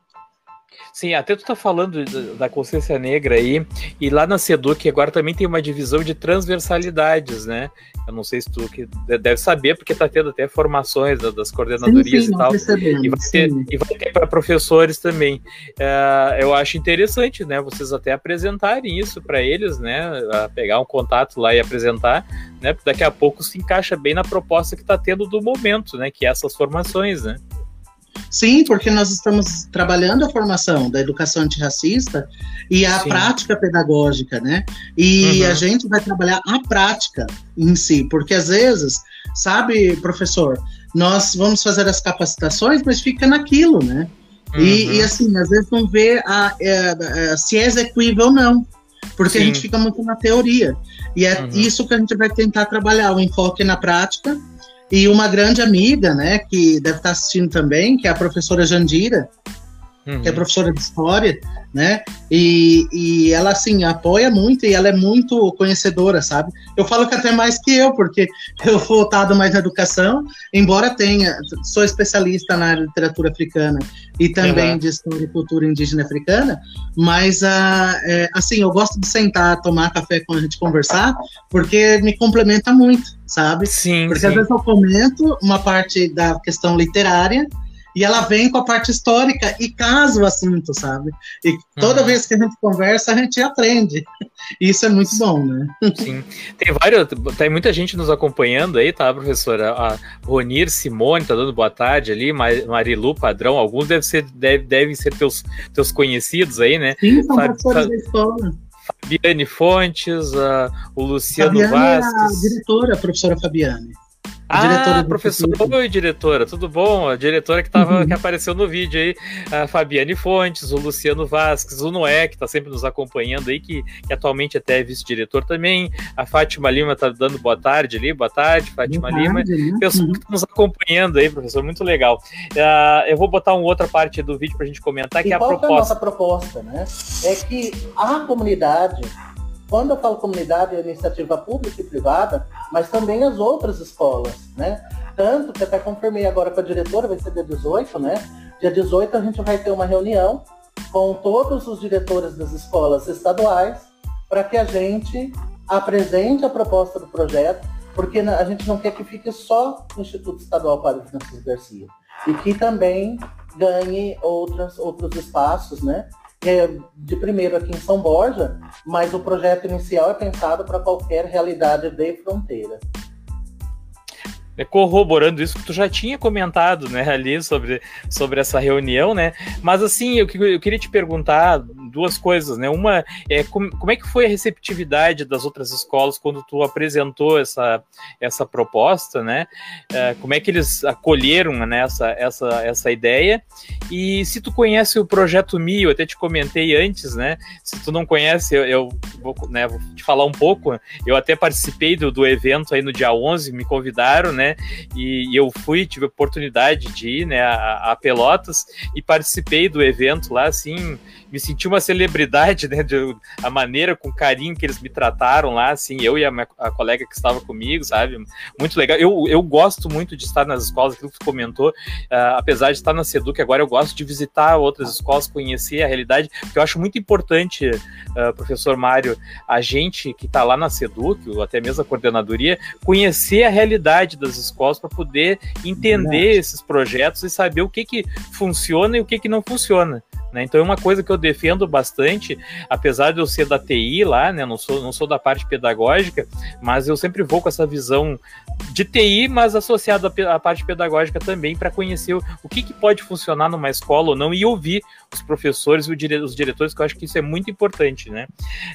Sim, até tu tá falando da consciência negra aí, e lá na SEDUC agora também tem uma divisão de transversalidades, né? Eu não sei se tu que deve saber, porque tá tendo até formações das coordenadorias sim, sim, e tal. E vai, ter, e vai ter para professores também. Uh, eu acho interessante, né? Vocês até apresentarem isso para eles, né? Pegar um contato lá e apresentar, né? Porque daqui a pouco se encaixa bem na proposta que tá tendo do momento, né? Que é essas formações, né? Sim, porque nós estamos trabalhando a formação da educação antirracista e a Sim. prática pedagógica, né? E uhum. a gente vai trabalhar a prática em si, porque às vezes, sabe, professor, nós vamos fazer as capacitações, mas fica naquilo, né? Uhum. E, e, assim, às vezes não vê a, a, a, se é execuível ou não, porque Sim. a gente fica muito na teoria. E é uhum. isso que a gente vai tentar trabalhar, o enfoque na prática e uma grande amiga, né, que deve estar assistindo também, que é a professora Jandira, uhum. que é uhum. professora de história, né? E, e ela, assim, apoia muito e ela é muito conhecedora, sabe? Eu falo que até mais que eu, porque (laughs) eu fui voltado mais na educação, embora tenha, sou especialista na literatura africana e também uhum. de história e cultura indígena africana, mas, uh, é, assim, eu gosto de sentar, tomar café com a gente conversar, porque me complementa muito, sabe? Sim, Porque sim. às vezes eu comento uma parte da questão literária, e ela vem com a parte histórica e casa o assunto, sabe? E toda uhum. vez que a gente conversa, a gente aprende. Isso é muito bom, né? Sim. Tem vários, tem muita gente nos acompanhando aí, tá, professora? A Ronir Simone tá dando boa tarde ali, Marilu Padrão, alguns devem ser, deve, devem ser teus, teus conhecidos aí, né? Sim, são Fab, professores da escola. Fabiane Fontes, uh, o Luciano Fabiane Vasques. É a diretora, a professora Fabiane. Ah, professor, oi, diretora, tudo bom? A diretora que, tava, uhum. que apareceu no vídeo aí, a Fabiane Fontes, o Luciano Vasques, o Noé, que está sempre nos acompanhando aí, que, que atualmente até é vice-diretor também, a Fátima Lima está dando boa tarde ali, boa tarde, Fátima boa Lima, tarde, né? pessoal uhum. que está nos acompanhando aí, professor, muito legal. Uh, eu vou botar uma outra parte do vídeo para a gente comentar, que e é a proposta. É a nossa proposta, né? É que a comunidade quando eu falo comunidade, é iniciativa pública e privada, mas também as outras escolas, né? Tanto que até confirmei agora com a diretora, vai ser dia 18, né? Dia 18 a gente vai ter uma reunião com todos os diretores das escolas estaduais para que a gente apresente a proposta do projeto, porque a gente não quer que fique só no Instituto Estadual Padre Francisco Garcia, e que também ganhe outras, outros espaços, né? É, de primeiro aqui em São Borja, mas o projeto inicial é pensado para qualquer realidade de fronteira. É, corroborando isso que tu já tinha comentado, né, ali sobre, sobre essa reunião, né? Mas assim, eu, eu queria te perguntar duas coisas, né? Uma é como, como é que foi a receptividade das outras escolas quando tu apresentou essa, essa proposta, né? É, como é que eles acolheram né, essa, essa, essa ideia? E se tu conhece o projeto Mi, eu até te comentei antes, né? Se tu não conhece, eu, eu vou, né, vou te falar um pouco. Eu até participei do, do evento aí no dia 11, me convidaram, né? E, e eu fui, tive a oportunidade de ir, né, a, a Pelotas e participei do evento lá, assim, me senti uma celebridade, né? De, a maneira com carinho que eles me trataram lá, assim, eu e a, minha, a colega que estava comigo, sabe? Muito legal. Eu, eu gosto muito de estar nas escolas, aquilo que tu comentou, uh, apesar de estar na Seduc agora, eu gosto de visitar outras escolas, conhecer a realidade, porque eu acho muito importante, uh, professor Mário, a gente que está lá na Seduc, ou até mesmo a coordenadoria, conhecer a realidade das escolas para poder entender esses projetos e saber o que, que funciona e o que, que não funciona. Né? Então é uma coisa que eu defendo bastante, apesar de eu ser da TI lá, né? Não sou, não sou da parte pedagógica, mas eu sempre vou com essa visão de TI, mas associado à parte pedagógica também, para conhecer o, o que, que, pode funcionar numa escola ou não e ouvir os professores e os diretores, que eu acho que isso é muito importante, né?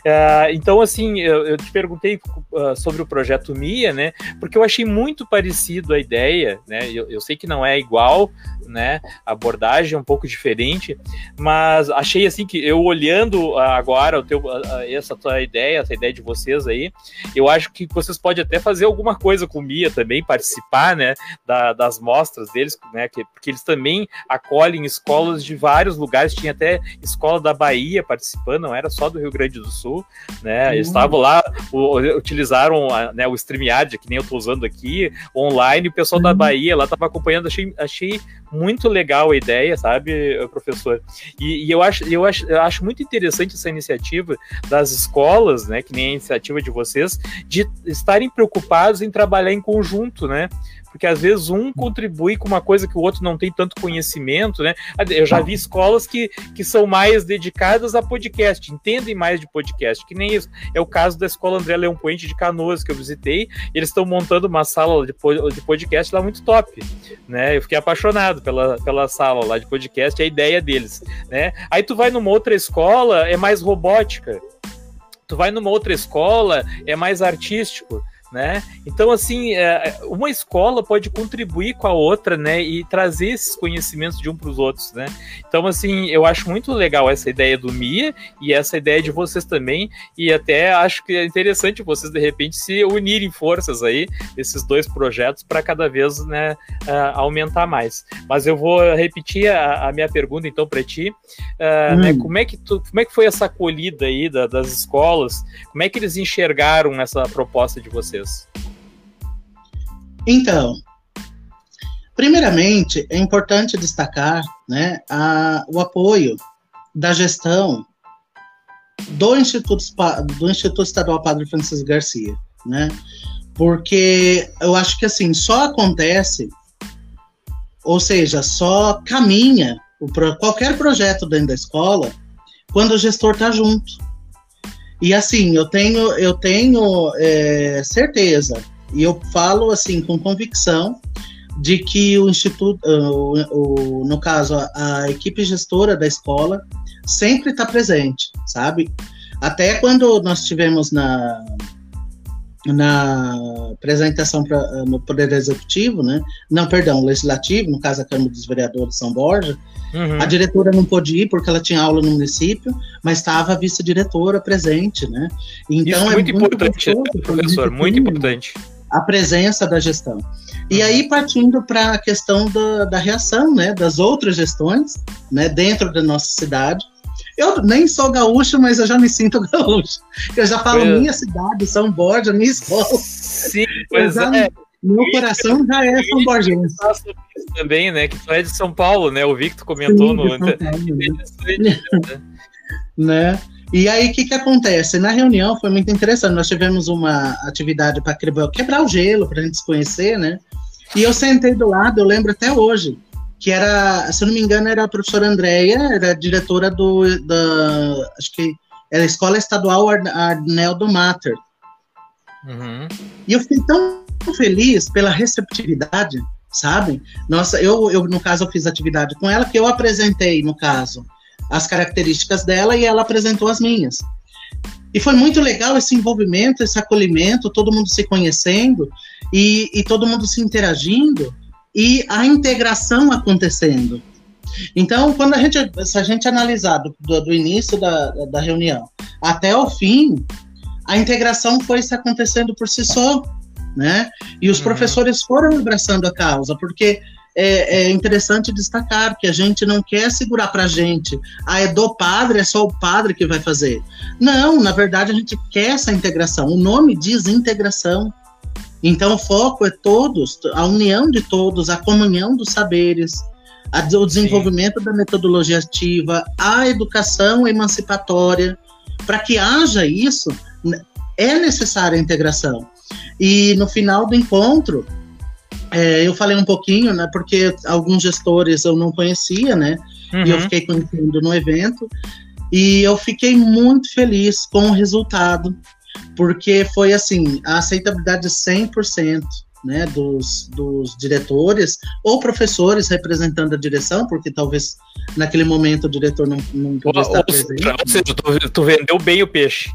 Uh, então, assim, eu, eu te perguntei uh, sobre o projeto MIA, né? Porque eu achei muito parecido a ideia, né? Eu, eu sei que não é igual, né? A abordagem é um pouco diferente, mas achei assim que eu olhando agora o teu, essa tua ideia, essa ideia de vocês aí, eu acho que vocês podem até fazer alguma coisa com o Mia também, participar, né? Da, das mostras deles, né? Que, porque eles também acolhem escolas de vários lugares tinha até escola da Bahia participando, não era só do Rio Grande do Sul, né? Eles estavam lá, o, utilizaram né, o StreamYard, que nem eu estou usando aqui, online, o pessoal da Bahia lá estava acompanhando, achei, achei muito legal a ideia, sabe, professor? E, e, eu, acho, eu, acho, eu acho muito interessante essa iniciativa das escolas, né, que nem a iniciativa de vocês, de estarem preocupados em trabalhar em conjunto, né? Porque às vezes um contribui com uma coisa que o outro não tem tanto conhecimento, né? Eu já vi escolas que, que são mais dedicadas a podcast, entendem mais de podcast, que nem isso. É o caso da escola André Leão Puente de Canoas, que eu visitei, eles estão montando uma sala de, de podcast lá muito top, né? Eu fiquei apaixonado pela, pela sala lá de podcast, a ideia deles, né? Aí tu vai numa outra escola, é mais robótica. Tu vai numa outra escola, é mais artístico né? Então, assim, é, uma escola pode contribuir com a outra, né? E trazer esses conhecimentos de um para os outros, né? Então, assim, eu acho muito legal essa ideia do MIA e essa ideia de vocês também. E até acho que é interessante vocês, de repente, se unirem forças aí, esses dois projetos, para cada vez né, uh, aumentar mais. Mas eu vou repetir a, a minha pergunta, então, para ti. Uh, hum. né, como, é que tu, como é que foi essa acolhida aí da, das escolas? Como é que eles enxergaram essa proposta de vocês? Então, primeiramente, é importante destacar né, a, o apoio da gestão do Instituto, do Instituto Estadual Padre Francisco Garcia, né? Porque eu acho que assim, só acontece, ou seja, só caminha o, qualquer projeto dentro da escola quando o gestor está junto. E assim, eu tenho, eu tenho é, certeza, e eu falo assim com convicção, de que o instituto, o, o, no caso, a, a, equipe gestora da escola sempre está presente, sabe? Até quando nós tivemos na, na apresentação pra, no Poder Executivo, né? Não, perdão, Legislativo, no caso a Câmara dos Vereadores de São Borja, uhum. a diretora não pôde ir porque ela tinha aula no município, mas estava a vice-diretora presente, né? Então Isso é muito, muito importante, professor, muito importante. A presença da gestão. E uhum. aí, partindo para a questão da, da reação, né, das outras gestões, né, dentro da nossa cidade, eu nem sou gaúcho, mas eu já me sinto (laughs) gaúcho. Eu já falo minha cidade, São Borja, minha escola. Sim, pois já, é. Meu coração já é São Borgense. Também, né? Que tu é de São Paulo, né? O Victor comentou Sim, no. Paulo, né? né? E aí, o que, que acontece? Na reunião foi muito interessante. Nós tivemos uma atividade para quebrar o gelo, para a gente se conhecer, né? E eu sentei do lado, eu lembro até hoje, que era, se eu não me engano, era a professora Andréia, era diretora do, da, acho que era a Escola Estadual Arnel do Mater. Uhum. E eu fiquei tão feliz pela receptividade, sabe? Nossa, eu, eu, no caso, eu fiz atividade com ela, que eu apresentei, no caso, as características dela e ela apresentou as minhas. E foi muito legal esse envolvimento, esse acolhimento, todo mundo se conhecendo e, e todo mundo se interagindo e a integração acontecendo. Então, quando a gente, se a gente analisar do, do início da, da reunião até o fim, a integração foi se acontecendo por si só, né? E os uhum. professores foram abraçando a causa, porque é, é, interessante destacar que a gente não quer segurar para a gente, ah, é do padre, é só o padre que vai fazer. Não, na verdade a gente quer essa integração. O nome diz integração. Então, o foco é todos, a união de todos, a comunhão dos saberes, a, o desenvolvimento Sim. da metodologia ativa, a educação emancipatória. Para que haja isso, é necessária a integração. E no final do encontro, é, eu falei um pouquinho, né, porque alguns gestores eu não conhecia, né, uhum. e eu uhum. fiquei conhecendo no evento, e eu fiquei muito feliz com o resultado, porque foi assim, a aceitabilidade 100%, né, dos, dos diretores ou professores representando a direção, porque talvez naquele momento o diretor não, não podia estar presente. Ou seja, tu, tu vendeu bem o peixe.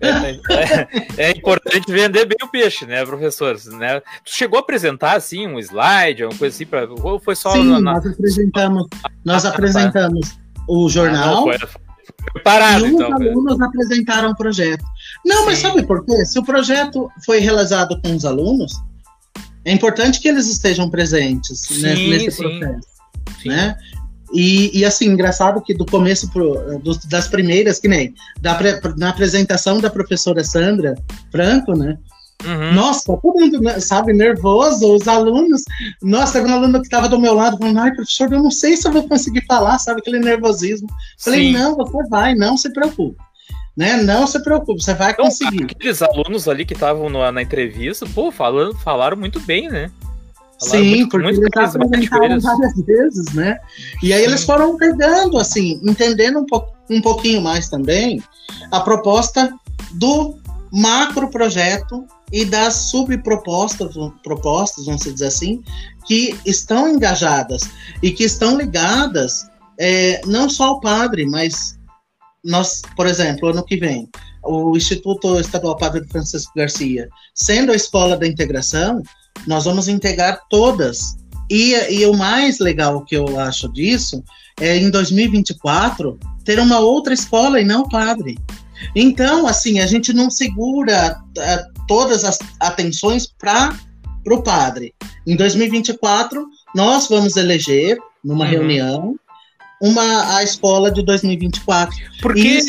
É, é, é, importante vender bem o peixe, né, professor? Né? Tu chegou a apresentar assim um slide, alguma coisa assim, pra, ou foi só Sim, na, na... nós apresentamos, nós ah, tá. apresentamos o jornal. Ah, não, foi, Preparado, e então. Os alunos apresentaram o projeto. Não, Sim. mas sabe por quê? Se o projeto foi realizado com os alunos, é importante que eles estejam presentes sim, nesse, nesse processo. Sim. Né? E, e, assim, engraçado que do começo pro, do, das primeiras, que nem da, na apresentação da professora Sandra Franco, né? Uhum. Nossa, todo mundo, né, sabe, nervoso, os alunos. Nossa, teve um aluno que estava do meu lado falando, ai, professor, eu não sei se eu vou conseguir falar, sabe, aquele nervosismo. Falei, Sim. não, você vai, não se preocupe. Né? Não se preocupe, você vai então, conseguir. Aqueles alunos ali que estavam na entrevista, pô, falando, falaram muito bem, né? Falaram Sim, muito, porque muito eles apresentaram várias vezes, né? E aí Sim. eles foram pegando, assim, entendendo um, po um pouquinho mais também a proposta do macro projeto e das subpropostas, propostas, vamos dizer assim, que estão engajadas e que estão ligadas é, não só ao padre, mas nós, por exemplo, ano que vem, o Instituto Estadual Padre Francisco Garcia, sendo a escola da integração, nós vamos integrar todas. E, e o mais legal que eu acho disso é em 2024 ter uma outra escola e não padre. Então, assim, a gente não segura todas as atenções para o padre. Em 2024, nós vamos eleger, numa uhum. reunião, uma, a escola de 2024. Por que,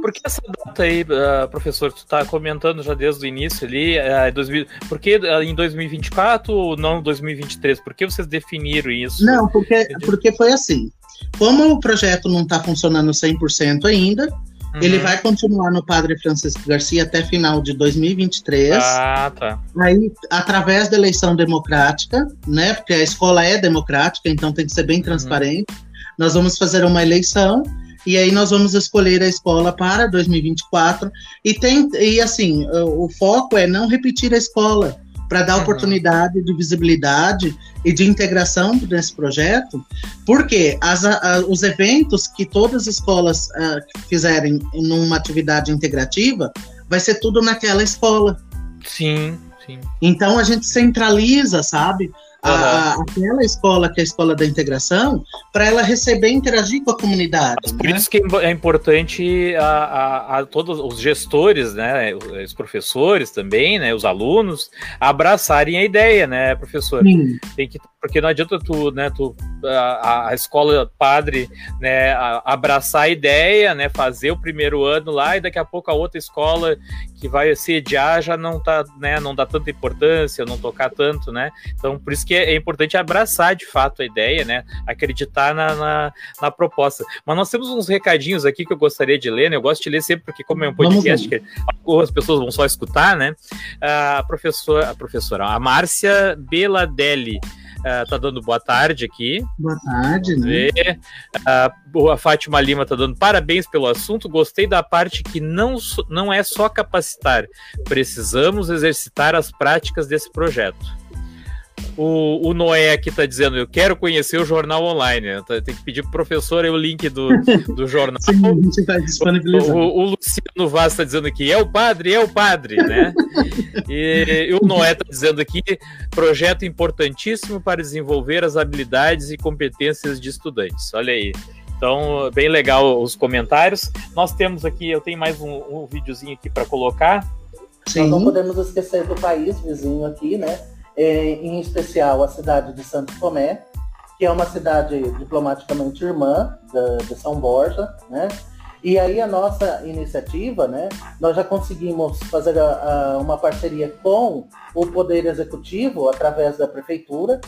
por que essa data aí, uh, professor, tu está comentando já desde o início ali, uh, 2000, por que uh, em 2024 ou não 2023? Por que vocês definiram isso? Não, porque, porque foi assim. Como o projeto não está funcionando 100% ainda, Uhum. Ele vai continuar no Padre Francisco Garcia até final de 2023. Ah, tá. Aí, através da eleição democrática, né? Porque a escola é democrática, então tem que ser bem uhum. transparente. Nós vamos fazer uma eleição e aí nós vamos escolher a escola para 2024 e tem e assim o foco é não repetir a escola para dar uhum. oportunidade de visibilidade e de integração nesse projeto, porque as, a, os eventos que todas as escolas uh, fizerem numa atividade integrativa, vai ser tudo naquela escola. Sim, sim. Então a gente centraliza, sabe? A, aquela escola que é a escola da integração, para ela receber e interagir com a comunidade. Mas por né? isso que é importante a, a, a, todos os gestores, né, os professores também, né, os alunos, abraçarem a ideia, né, professor? Sim. Tem que porque não adianta tu, né, tu, a, a escola padre, né, a, abraçar a ideia, né, fazer o primeiro ano lá e daqui a pouco a outra escola que vai sediar já não tá, né, não dá tanta importância, não tocar tanto, né? Então por isso que é, é importante abraçar de fato a ideia, né, acreditar na, na, na, proposta. Mas nós temos uns recadinhos aqui que eu gostaria de ler, né? Eu gosto de ler sempre porque como é um podcast que algumas pessoas vão só escutar, né? A professora, a professora, a Márcia Beladelli Uh, tá dando boa tarde aqui. Boa tarde, né? Uh, a Fátima Lima tá dando parabéns pelo assunto. Gostei da parte que não, não é só capacitar, precisamos exercitar as práticas desse projeto. O, o Noé aqui está dizendo: Eu quero conhecer o jornal online. Tem que pedir pro professor aí o link do, do jornal. Sim, tá disponibilizando. O, o, o Luciano Vaz está dizendo aqui: É o padre, é o padre, né? e, e o Noé está dizendo aqui: projeto importantíssimo para desenvolver as habilidades e competências de estudantes. Olha aí. Então, bem legal os comentários. Nós temos aqui, eu tenho mais um, um videozinho aqui para colocar. Sim. Nós não podemos esquecer do país vizinho aqui, né? É, em especial a cidade de Santo Tomé, que é uma cidade diplomaticamente irmã de, São Borja, né? E aí a nossa iniciativa, né, nós já conseguimos fazer a, a, uma parceria com o Poder Executivo através da Prefeitura,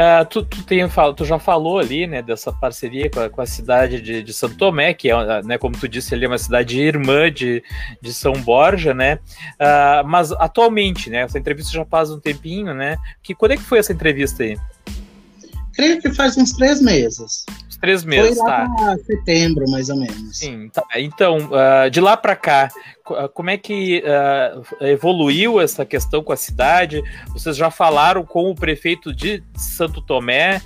Uh, tu, tu, tem, tu já falou ali, né, dessa parceria com a, com a cidade de, de Santo Tomé, que é, né, como tu disse ali, é uma cidade irmã de, de São Borja, né, uh, mas atualmente, né, essa entrevista já faz um tempinho, né, que, quando é que foi essa entrevista aí? Creio que faz uns três meses três meses, Foi lá tá? setembro, mais ou menos. Sim, tá. Então, uh, de lá para cá, ah, como é que uh, evoluiu essa questão com a cidade? Vocês já falaram com o prefeito de Santo Tomé,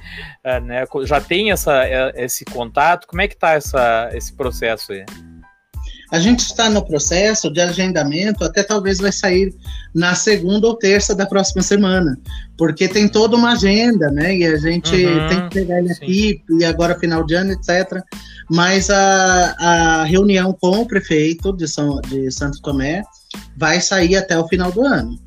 uh, né? Já tem essa, esse contato? Como é que está esse processo aí? A gente está no processo de agendamento, até talvez vai sair na segunda ou terça da próxima semana, porque tem toda uma agenda, né? E a gente uhum, tem que pegar ele aqui, e agora final de ano, etc. Mas a, a reunião com o prefeito de, São, de Santo Tomé vai sair até o final do ano.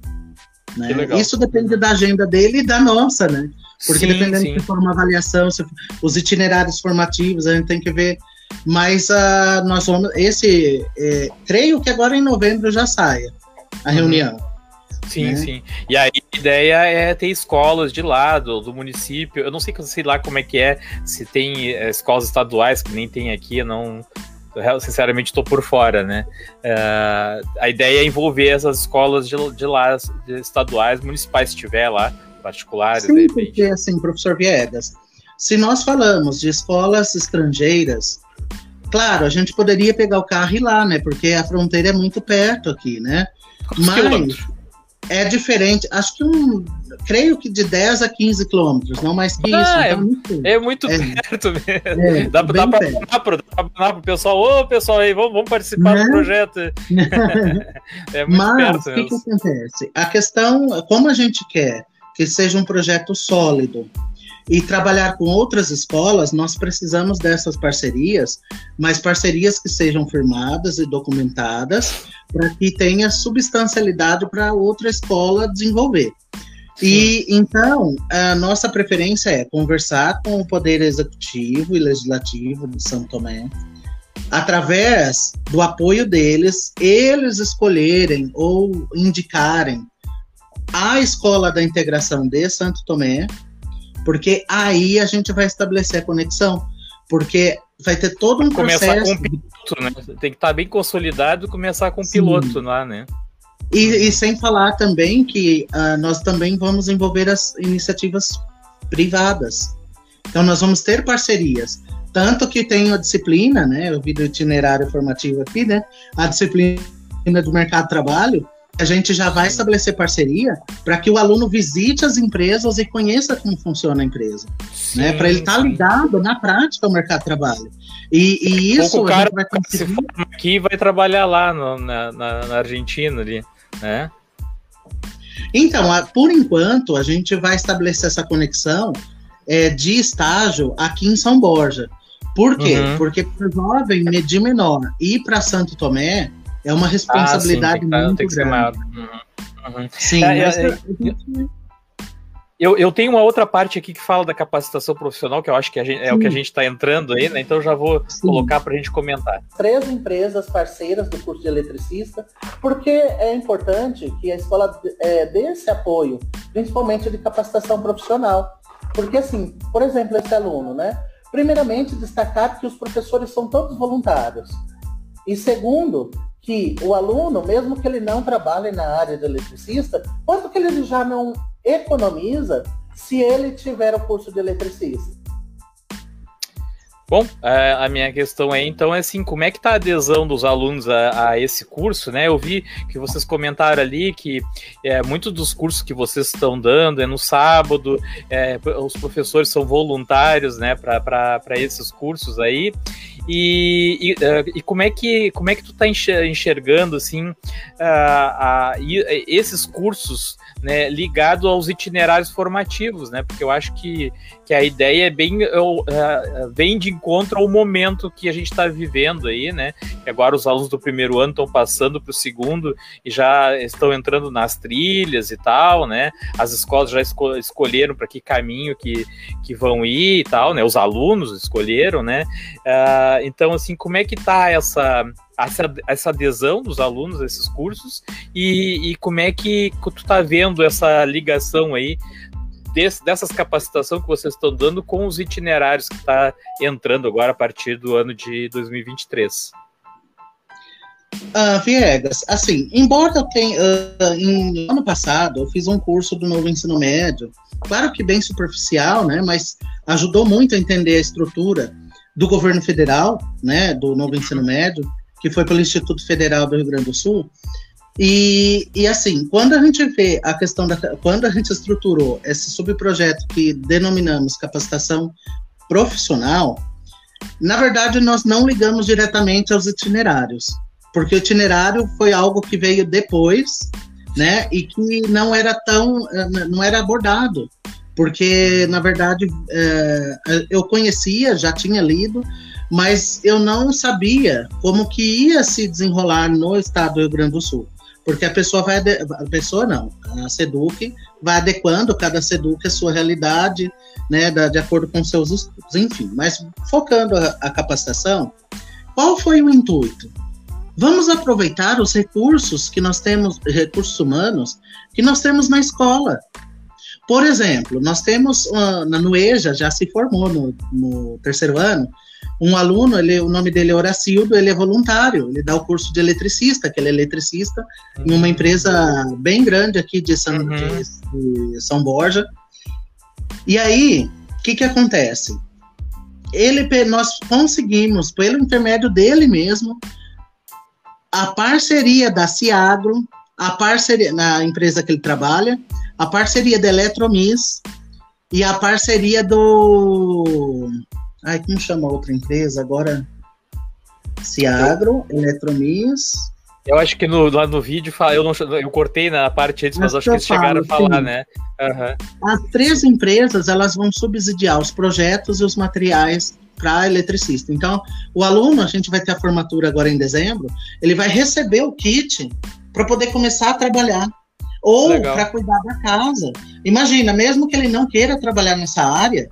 Né? Isso depende da agenda dele e da nossa, né? Porque sim, dependendo sim. se for uma avaliação, se, os itinerários formativos, a gente tem que ver. Mas uh, nós vamos. Esse. É, creio que agora em novembro já saia a uhum. reunião. Sim, né? sim. E aí a ideia é ter escolas de lado do município. Eu não sei, sei lá como é que é, se tem é, escolas estaduais que nem tem aqui, eu não. Eu, sinceramente estou por fora, né? Uh, a ideia é envolver essas escolas de, de lá, de estaduais, municipais, se tiver lá, particulares. Sim, porque assim, professor Viegas, se nós falamos de escolas estrangeiras, claro, a gente poderia pegar o carro e ir lá, né? Porque a fronteira é muito perto aqui, né? Mas é diferente. Acho que um. Creio que de 10 a 15 quilômetros, não mais que ah, isso. É, então, é, muito é, perto mesmo. É, dá, dá para falar para o pessoal, ô pessoal aí, vamos, vamos participar do né? projeto. (laughs) é muito Mas, perto o que, que acontece? A questão, como a gente quer que seja um projeto sólido, e trabalhar com outras escolas, nós precisamos dessas parcerias, mas parcerias que sejam firmadas e documentadas para que tenha substancialidade para outra escola desenvolver. Sim. E então, a nossa preferência é conversar com o Poder Executivo e Legislativo de São Tomé, através do apoio deles, eles escolherem ou indicarem a escola da integração de Santo Tomé, porque aí a gente vai estabelecer a conexão, porque vai ter todo um começar processo. Começar com o piloto, né? Tem que estar tá bem consolidado e começar com o piloto lá, né? E, e, sem falar também que uh, nós também vamos envolver as iniciativas privadas. Então nós vamos ter parcerias. Tanto que tem a disciplina, né? Eu vi do itinerário formativo aqui, né? A disciplina do mercado de trabalho, a gente já vai estabelecer parceria para que o aluno visite as empresas e conheça como funciona a empresa, sim, né? Para ele estar tá ligado na prática ao mercado de trabalho. E, e isso o cara vai conseguir... se aqui e vai trabalhar lá no, na, na, na, Argentina ali, né? Então, a, por enquanto, a gente vai estabelecer essa conexão é, de estágio aqui em São Borja. Por quê? Uhum. Porque para o jovem medir menor ir para Santo Tomé, é uma responsabilidade ah, sim, muito tem que grande. Uhum, uhum. Sim, é, mas... é, eu, eu tenho uma outra parte aqui que fala da capacitação profissional, que eu acho que gente, é o que a gente está entrando aí, né? Então já vou Sim. colocar para a gente comentar. Três empresas parceiras do curso de eletricista, porque é importante que a escola é, dê esse apoio, principalmente de capacitação profissional. Porque, assim, por exemplo, esse aluno, né? Primeiramente, destacar que os professores são todos voluntários. E segundo, que o aluno, mesmo que ele não trabalhe na área de eletricista, quanto que ele já não economiza se ele tiver o curso de eletricista? Bom, a minha questão é então é assim, como é que está a adesão dos alunos a, a, esse curso, né? Eu vi que vocês comentaram ali que é, muitos dos cursos que vocês estão dando é no sábado, é, os professores são voluntários, né, para esses cursos aí. E, e, uh, e, como é que como é que tu tá enxergando assim uh, esses cursos né, ligado aos itinerários formativos, né? Porque eu acho que, que a ideia é bem uh, vem de encontro ao momento que a gente está vivendo aí, né? Que agora os alunos do primeiro ano estão passando para o segundo e já estão entrando nas trilhas e tal, né? As escolas já esco escolheram para que caminho que, que vão ir e tal, né? Os alunos escolheram, né? Uh, então, assim, como é que tá essa essa, essa adesão dos alunos a esses cursos? E, e como é que tu está vendo essa ligação aí desse, dessas capacitações que vocês estão dando com os itinerários que está entrando agora a partir do ano de 2023? Uh, Viegas, assim, embora eu tenha, uh, em, ano passado eu fiz um curso do novo ensino médio, claro que bem superficial, né, mas ajudou muito a entender a estrutura do governo federal, né, do novo ensino médio, que foi pelo Instituto Federal do Rio Grande do Sul. E, e assim, quando a gente vê a questão da. Quando a gente estruturou esse subprojeto que denominamos capacitação profissional, na verdade nós não ligamos diretamente aos itinerários, porque o itinerário foi algo que veio depois, né, e que não era tão. não era abordado porque na verdade é, eu conhecia, já tinha lido, mas eu não sabia como que ia se desenrolar no estado do Rio Grande do Sul. porque a pessoa vai, a pessoa não, a SEDUC vai adequando cada SEDUC a sua realidade, né, de acordo com seus estudos, enfim. Mas focando a, a capacitação, qual foi o intuito? Vamos aproveitar os recursos que nós temos, recursos humanos, que nós temos na escola. Por exemplo, nós temos uh, na Nueja, já se formou no, no, terceiro ano, um aluno, ele, o nome dele é Horacildo, ele é voluntário, ele dá o curso de eletricista, que ele é eletricista, uhum. em uma empresa bem grande aqui de São, uhum. de, de São Borja. E aí, o que, que acontece? Ele, nós conseguimos, pelo intermédio dele mesmo, a parceria da Ciagro, a parceria na empresa que ele trabalha, a parceria da Eletromis e a parceria do. Ai, como chama a outra empresa agora? Ciagro, Eletromis. Eu acho que no, lá no vídeo eu, não, eu cortei na parte antes, mas acho que eles chegaram a falar, sim. né? Uhum. As três empresas elas vão subsidiar os projetos e os materiais para eletricista. Então, o aluno, a gente vai ter a formatura agora em dezembro, ele vai receber o kit para poder começar a trabalhar ou para cuidar da casa. Imagina, mesmo que ele não queira trabalhar nessa área,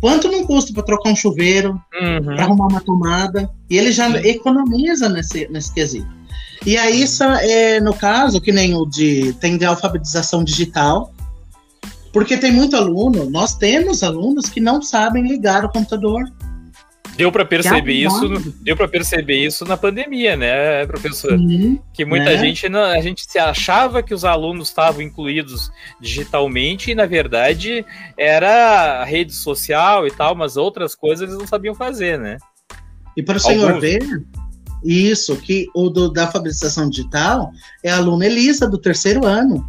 quanto não custa para trocar um chuveiro, uhum. para arrumar uma tomada, e ele já Sim. economiza nesse, nesse quesito. E aí, isso é, no caso, que nem o de tem de alfabetização digital, porque tem muito aluno, nós temos alunos que não sabem ligar o computador. Deu para perceber isso, deu para perceber isso na pandemia, né, professor? Sim, que muita né? gente não, a gente se achava que os alunos estavam incluídos digitalmente e na verdade era rede social e tal, mas outras coisas eles não sabiam fazer, né? E para o senhor ver, isso que o do, da alfabetização digital é a aluna Elisa do terceiro ano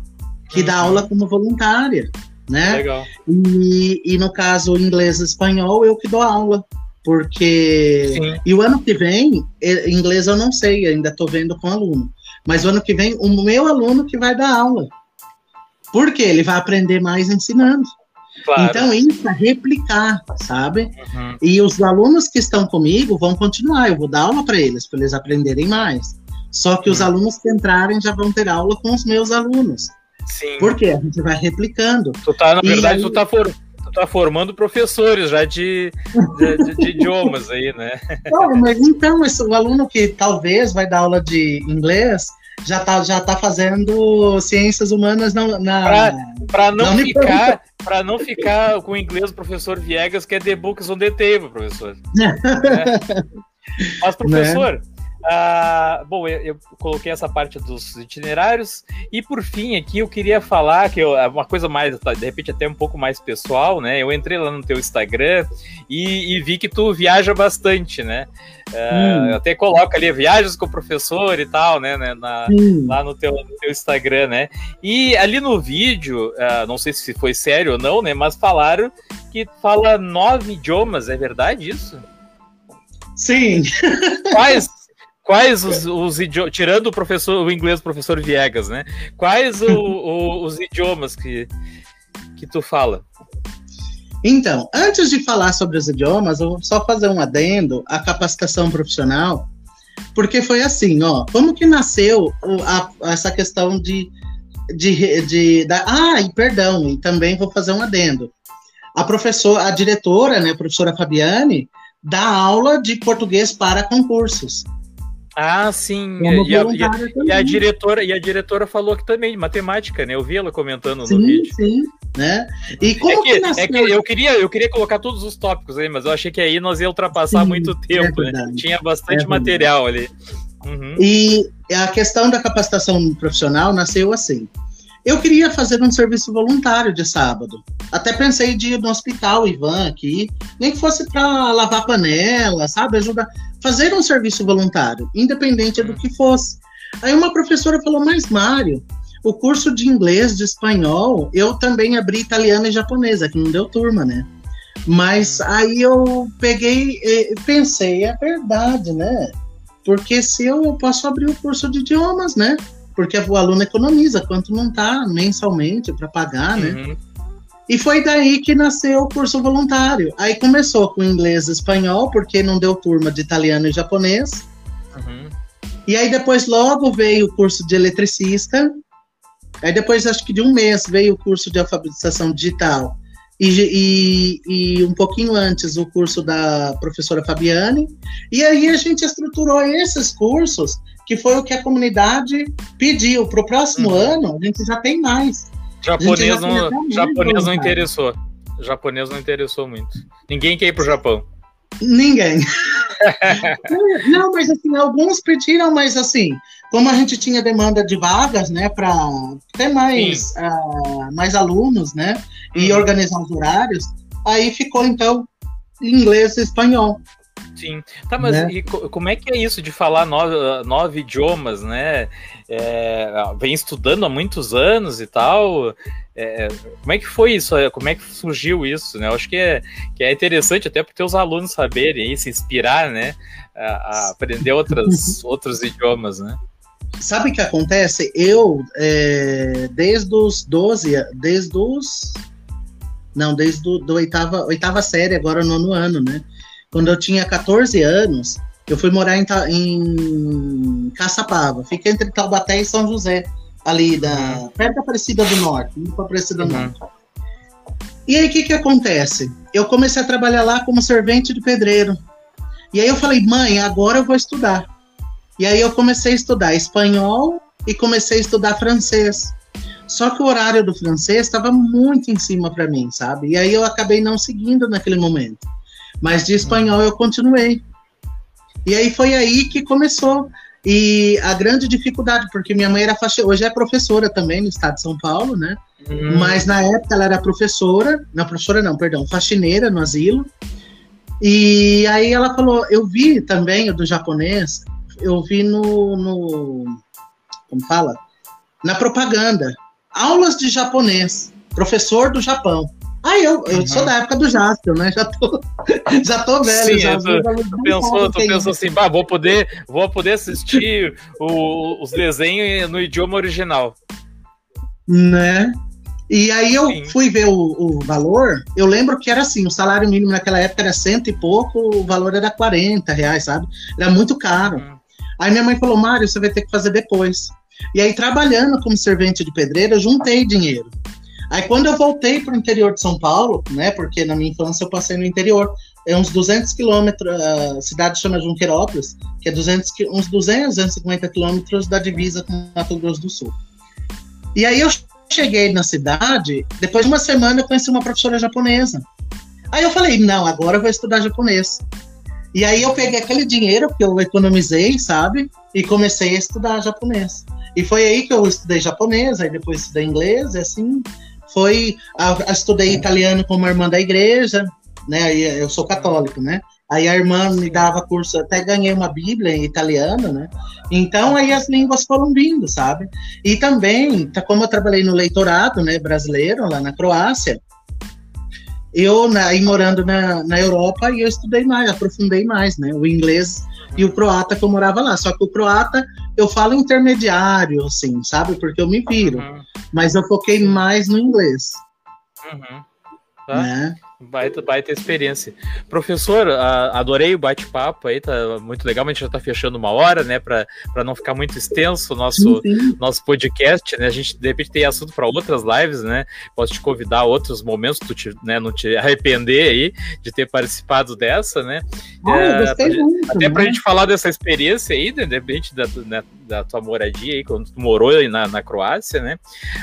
que uhum. dá aula como voluntária né? Legal. E, e no caso inglês e espanhol, eu que dou aula. Porque. Sim. E o ano que vem, inglês eu não sei, ainda estou vendo com o aluno. Mas o ano que vem, o meu aluno que vai dar aula. Porque ele vai aprender mais ensinando. Claro. Então, isso é replicar, sabe? Uhum. E os alunos que estão comigo vão continuar, eu vou dar aula para eles, para eles aprenderem mais. Só que uhum. os alunos que entrarem já vão ter aula com os meus alunos. Sim. Porque a gente vai replicando. Tu tá, na verdade, aí... tu tá for tu tá formando professores já de, de, de, de idiomas aí, né? (laughs) Não, mas então, esse, o aluno que talvez vai dar aula de inglês já tá, já tá fazendo ciências humanas na. na para não na ficar para não ficar com o inglês do professor Viegas, que é The Books on the Table, professor. (laughs) é. Mas, professor, né? Ah, bom, eu, eu, coloquei essa parte dos itinerários e por fim aqui eu queria falar que eu, é uma coisa mais, tá, de repente até um pouco mais pessoal, né? Eu entrei lá no teu Instagram e, e vi que tu viaja bastante, né? Uh, hum. Até coloca ali viagens com o professor e tal, né? né na, lá no teu, no teu, Instagram, né? E ali no vídeo, uh, não sei se foi sério ou não, né? Mas falaram que fala nove idiomas, é verdade isso? Sim. Quais, (laughs) Quais os, os idiomas, tirando o professor, o inglês, o professor Viegas, né? Quais o, o, os idiomas que, que tu fala? Então, antes de falar sobre os idiomas, eu vou só fazer um adendo à capacitação profissional, porque foi assim, ó, como que nasceu a, essa questão de, de, de da, ah, e perdão, e também vou fazer um adendo. A professora, a diretora, né, a professora Fabiane, dá aula de português para concursos. Ah, sim. E a, e, a, e a, diretora, e a diretora falou que também matemática, né? Eu vi ela comentando sim, no vídeo. Sim, né? E como é que, que, é que eu queria, eu queria colocar todos os tópicos aí, mas eu achei que aí nós ia ultrapassar sim, muito é tempo, é né? Tinha bastante é material ali. Uhum. E a questão da capacitação profissional nasceu assim. Eu queria fazer um serviço voluntário de sábado. Até pensei de ir no hospital, Ivan, aqui, nem que fosse para lavar panela, sabe? Ajudar. Fazer um serviço voluntário, independente do que fosse. Aí uma professora falou: Mas, Mário, o curso de inglês, de espanhol, eu também abri italiano e japonesa, que não deu turma, né? Mas aí eu peguei e pensei: é verdade, né? Porque se eu, eu posso abrir o curso de idiomas, né? Porque o aluno economiza quanto não está mensalmente para pagar, né? Uhum. E foi daí que nasceu o curso voluntário. Aí começou com inglês e espanhol, porque não deu turma de italiano e japonês. Uhum. E aí depois logo veio o curso de eletricista. Aí depois, acho que de um mês, veio o curso de alfabetização digital. E, e, e, um pouquinho antes o curso da professora Fabiane. E aí a gente estruturou esses cursos, que foi o que a comunidade pediu. Para o próximo uhum. ano, a gente já tem mais. Japonês não, japonês não interessou. Japonês não interessou muito. Ninguém quer ir pro Japão. Ninguém. (laughs) não, mas assim, alguns pediram, mas assim, como a gente tinha demanda de vagas, né, para ter mais, uh, mais alunos, né, e uhum. organizar os horários, aí ficou então inglês e espanhol. Sim. Tá, mas né? e, como é que é isso de falar nove, nove idiomas, né? É, vem estudando há muitos anos e tal. É, como é que foi isso? Como é que surgiu isso? Né? Eu acho que é, que é interessante até para os alunos saberem, se inspirar, né? A, a (laughs) aprender outras, outros idiomas, né? Sabe o que acontece? Eu, é, desde os 12, desde os. Não, desde do, do oitava, oitava série, agora nono ano, né? Quando eu tinha 14 anos, eu fui morar em, em Caçapava. Fica entre Taubaté e São José, ali da uhum. perto da Aparecida do Norte, indo para Aparecida do uhum. Norte. E aí o que que acontece? Eu comecei a trabalhar lá como servente de pedreiro. E aí eu falei, mãe, agora eu vou estudar. E aí eu comecei a estudar espanhol e comecei a estudar francês. Só que o horário do francês estava muito em cima para mim, sabe? E aí eu acabei não seguindo naquele momento. Mas de espanhol eu continuei. E aí foi aí que começou. E a grande dificuldade, porque minha mãe era faxineira, hoje é professora também no estado de São Paulo, né? Hum. Mas na época ela era professora, não, professora não, perdão, faxineira no asilo. E aí ela falou, eu vi também o do japonês, eu vi no, no como fala? Na propaganda, aulas de japonês, professor do Japão. Ah, eu, eu uhum. sou da época do Jaspion, né? Já tô, (laughs) já tô velho. Sim, já, tu, tu pensou, tu pensou assim, bah, vou poder, vou poder assistir o, os desenhos no idioma original. Né? E aí eu Sim. fui ver o, o, valor, eu lembro que era assim, o salário mínimo naquela época era cento e pouco, o valor era 40 reais, sabe? Era muito caro. Uhum. Aí minha mãe falou, Mário, você vai ter que fazer depois. E aí, trabalhando como servente de pedreira, eu juntei dinheiro. Aí quando eu voltei para o interior de São Paulo, né, porque na minha infância eu passei no interior, é uns 200 quilômetros, a cidade chama Junquerópolis, que é 200, uns 200, 250 quilômetros da divisa com Mato Grosso do Sul. E aí eu cheguei na cidade, depois de uma semana eu conheci uma professora japonesa. Aí eu falei, não, agora eu vou estudar japonês. E aí eu peguei aquele dinheiro que eu economizei, sabe? E comecei a estudar japonês. E foi aí que eu estudei japonês, aí depois estudei inglês, e assim foi. A, a estudei italiano com uma irmã da igreja, né? Eu sou católico, né? Aí a irmã me dava curso, até ganhei uma Bíblia em italiano, né? Então aí as línguas foram vindo, sabe? E também, tá, como eu trabalhei no leitorado, né, brasileiro, lá na Croácia, eu aí morando na, na Europa e eu estudei mais, aprofundei mais, né? O inglês e o croata que eu morava lá. Só que o croata eu falo intermediário, assim, sabe? Porque eu me viro. Uhum. Mas eu foquei mais no inglês. Uhum. Tá? Né? Baita, baita experiência. Professor, adorei o bate-papo aí, tá muito legal, mas a gente já tá fechando uma hora, né, para não ficar muito extenso o nosso, nosso podcast, né? A gente de repente tem assunto para outras lives, né? Posso te convidar a outros momentos, tu te, né, não te arrepender aí de ter participado dessa, né? Ah, é, gostei pra, muito, até né? pra gente falar dessa experiência aí, né, de repente, da, né, da tua moradia aí, quando tu morou aí na, na Croácia, né?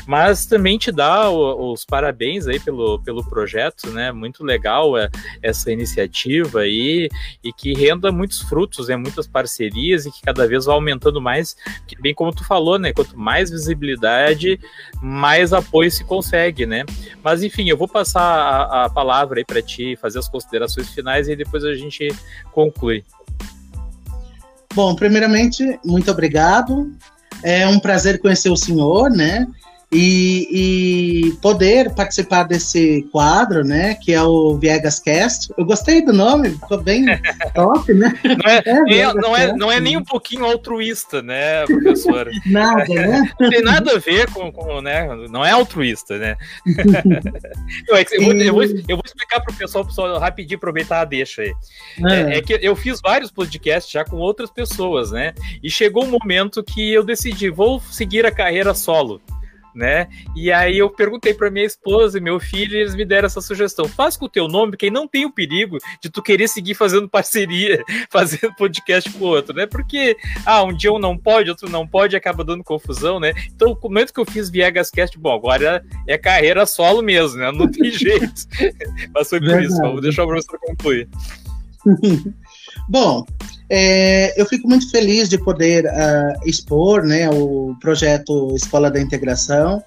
Mas também te dar o, os parabéns aí pelo, pelo projeto, né? Muito muito legal é, essa iniciativa aí e que renda muitos frutos, né, muitas parcerias e que cada vez vai aumentando mais, que bem como tu falou, né, quanto mais visibilidade, mais apoio se consegue, né? Mas enfim, eu vou passar a, a palavra aí para ti, fazer as considerações finais e depois a gente conclui. Bom, primeiramente, muito obrigado. É um prazer conhecer o senhor, né? E, e, poder participar desse quadro, né, que é o Viegas Cast. Eu gostei do nome, ficou bem (laughs) top, né? Não é, é, é não, é, não é nem um pouquinho altruísta, né, professora? (laughs) nada, né? Não tem nada a ver com, com né, não é altruísta, né? (laughs) eu, é eu, vou, eu, vou, eu, vou, explicar para o pessoal, pessoal rapidinho, aproveitar a deixa aí. É. é. que eu fiz vários podcasts já com outras pessoas, né? E chegou um momento que eu decidi, vou seguir a carreira solo né? E aí eu perguntei para minha esposa e meu filho, e eles me deram essa sugestão: faz com o teu nome, porque não tem o perigo de tu querer seguir fazendo (laughs) parceria, fazendo podcast com o outro, né? Porque, ah, um dia um não pode, outro não pode, acaba dando confusão, né? Então, no momento que eu fiz Viegas Cast, bom, agora é carreira solo mesmo, né? Não tem (laughs) jeito. (laughs) Mas foi por Verdade. isso, vou deixar o professor concluir. Bom, é, eu fico muito feliz de poder uh, expor né, o projeto Escola da Integração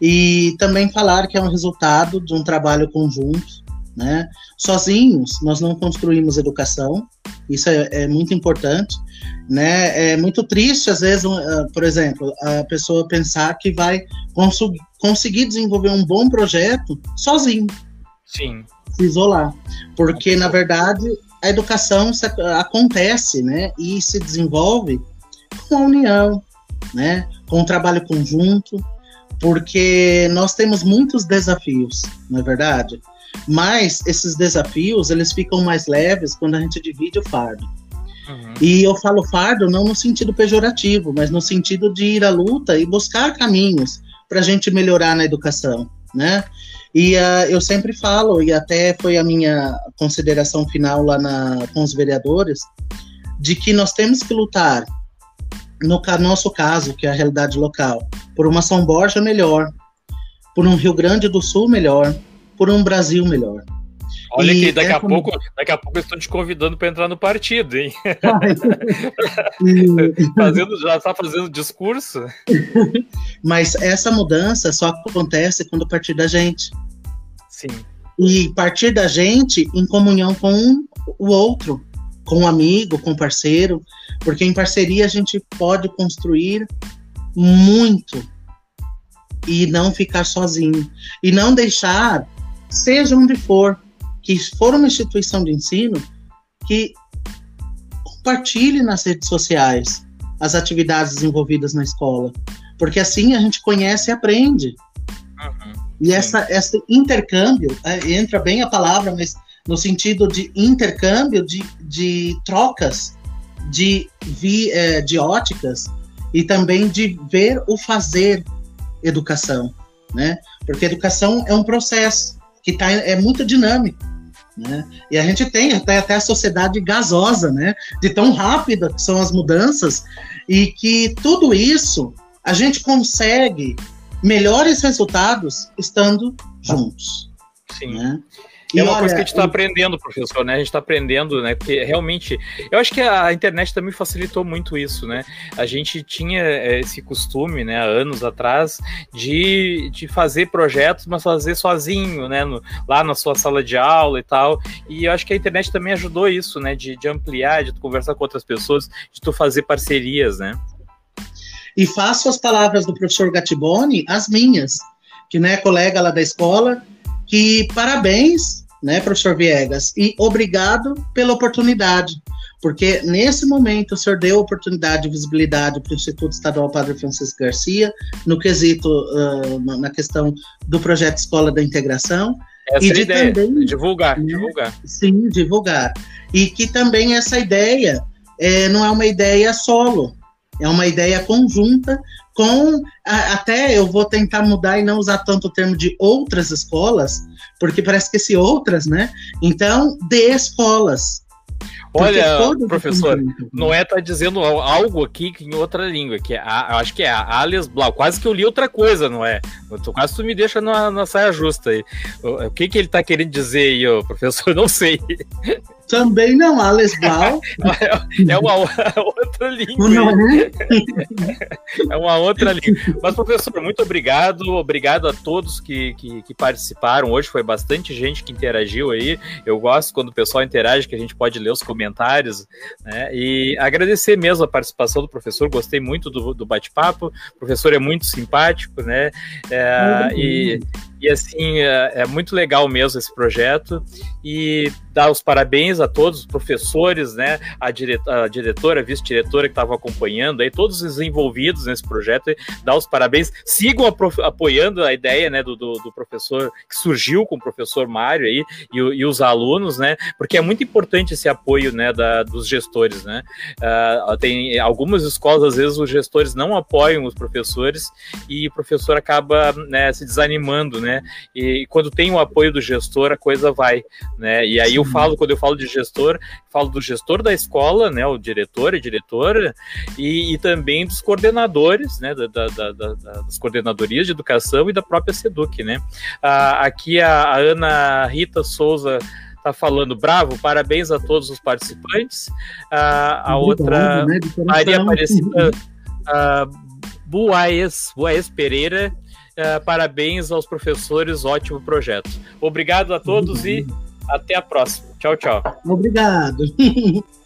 e também falar que é um resultado de um trabalho conjunto. Né? Sozinhos, nós não construímos educação, isso é, é muito importante. Né? É muito triste, às vezes, uh, por exemplo, a pessoa pensar que vai cons conseguir desenvolver um bom projeto sozinho. Sim. Se isolar. Porque, na verdade, a educação acontece, né, e se desenvolve com a união, né, com o trabalho conjunto, porque nós temos muitos desafios, não é verdade? Mas esses desafios, eles ficam mais leves quando a gente divide o fardo. Uhum. E eu falo fardo não no sentido pejorativo, mas no sentido de ir à luta e buscar caminhos para a gente melhorar na educação, né? E uh, eu sempre falo, e até foi a minha consideração final lá na, com os vereadores, de que nós temos que lutar, no nosso caso, que é a realidade local, por uma São Borja melhor, por um Rio Grande do Sul melhor, por um Brasil melhor. Olha e que daqui, é a pouco, daqui a pouco eu estou te convidando para entrar no partido, hein? (laughs) (laughs) fazendo, já está fazendo discurso. Mas essa mudança só acontece quando partir da gente. Sim. E partir da gente em comunhão com o outro, com o um amigo, com o um parceiro, porque em parceria a gente pode construir muito e não ficar sozinho. E não deixar, seja onde for, que for uma instituição de ensino, que compartilhe nas redes sociais as atividades desenvolvidas na escola, porque assim a gente conhece e aprende. E essa, esse intercâmbio, é, entra bem a palavra, mas no sentido de intercâmbio, de, de trocas, de, vi, é, de óticas e também de ver o fazer educação, né? Porque educação é um processo que tá, é muito dinâmico. Né? E a gente tem até, até a sociedade gasosa, né? de tão rápida que são as mudanças, e que tudo isso a gente consegue melhores resultados estando juntos. Sim. Né? é uma olha, coisa que a gente está aprendendo, professor, né? A gente está aprendendo, né? Porque realmente, eu acho que a internet também facilitou muito isso, né? A gente tinha é, esse costume, né, há anos atrás, de, de fazer projetos, mas fazer sozinho, né? No, lá na sua sala de aula e tal. E eu acho que a internet também ajudou isso, né? De, de ampliar, de conversar com outras pessoas, de tu fazer parcerias, né? E faço as palavras do professor Gatiboni as minhas, que né, colega lá da escola, que parabéns, né, professor Viegas, e obrigado pela oportunidade, porque nesse momento o senhor deu oportunidade e visibilidade para o Instituto Estadual Padre Francisco Garcia, no quesito, uh, na questão do projeto Escola da Integração, essa e é de ideia, também divulgar, né, divulgar. Sim, divulgar. E que também essa ideia é, não é uma ideia solo, é uma ideia conjunta com a, até eu vou tentar mudar e não usar tanto o termo de outras escolas, porque parece que esse outras, né? Então, de escolas. Olha, professor, Noé está dizendo algo aqui em outra língua, que é, eu acho que é a Alias Blau. Quase que eu li outra coisa, Noé. Quase tu me deixa na, na saia justa aí. O, o que, que ele está querendo dizer aí, professor? (laughs) Não sei. Também não, Alex Blau. é uma outra língua. é uma outra língua. Mas, professor, muito obrigado. Obrigado a todos que, que, que, participaram. Hoje foi bastante gente que interagiu aí. Eu gosto quando o pessoal interage, que a gente pode ler os comentários. Né? E agradecer mesmo a participação do professor. Gostei muito do, do bate-papo. O professor é muito simpático, né? É, e e assim, é, é, muito legal mesmo esse projeto. E dar os parabéns a todos os professores, né? A, dire a diretora, a vice-diretora que estavam acompanhando aí, todos os envolvidos nesse projeto, dar os parabéns. Sigam apoiando a ideia né, do, do, do, professor que surgiu com o professor Mário aí e, e, os alunos, né? Porque é muito importante esse apoio né, da, dos gestores, né? Uh, tem algumas escolas, às vezes, os gestores não apoiam os professores e o professor acaba né, se desanimando, né? né? E, quando tem o apoio do gestor, a coisa vai, né? E aí eu falo, quando eu falo de gestor, falo do gestor da escola, né? O diretor e diretora, e, e também dos coordenadores, né? Da, da, da, das coordenadorias de educação e da própria SEDUC, né? Ah, aqui a, a Ana Rita Souza tá falando bravo, parabéns a todos os participantes. Ah, a outra, né, Maria Aparecida uh, Buaes, Buaes Pereira parabéns aos professores, ótimo projeto. Obrigado a todos e até a próxima. Tchau, tchau. Obrigado. (laughs)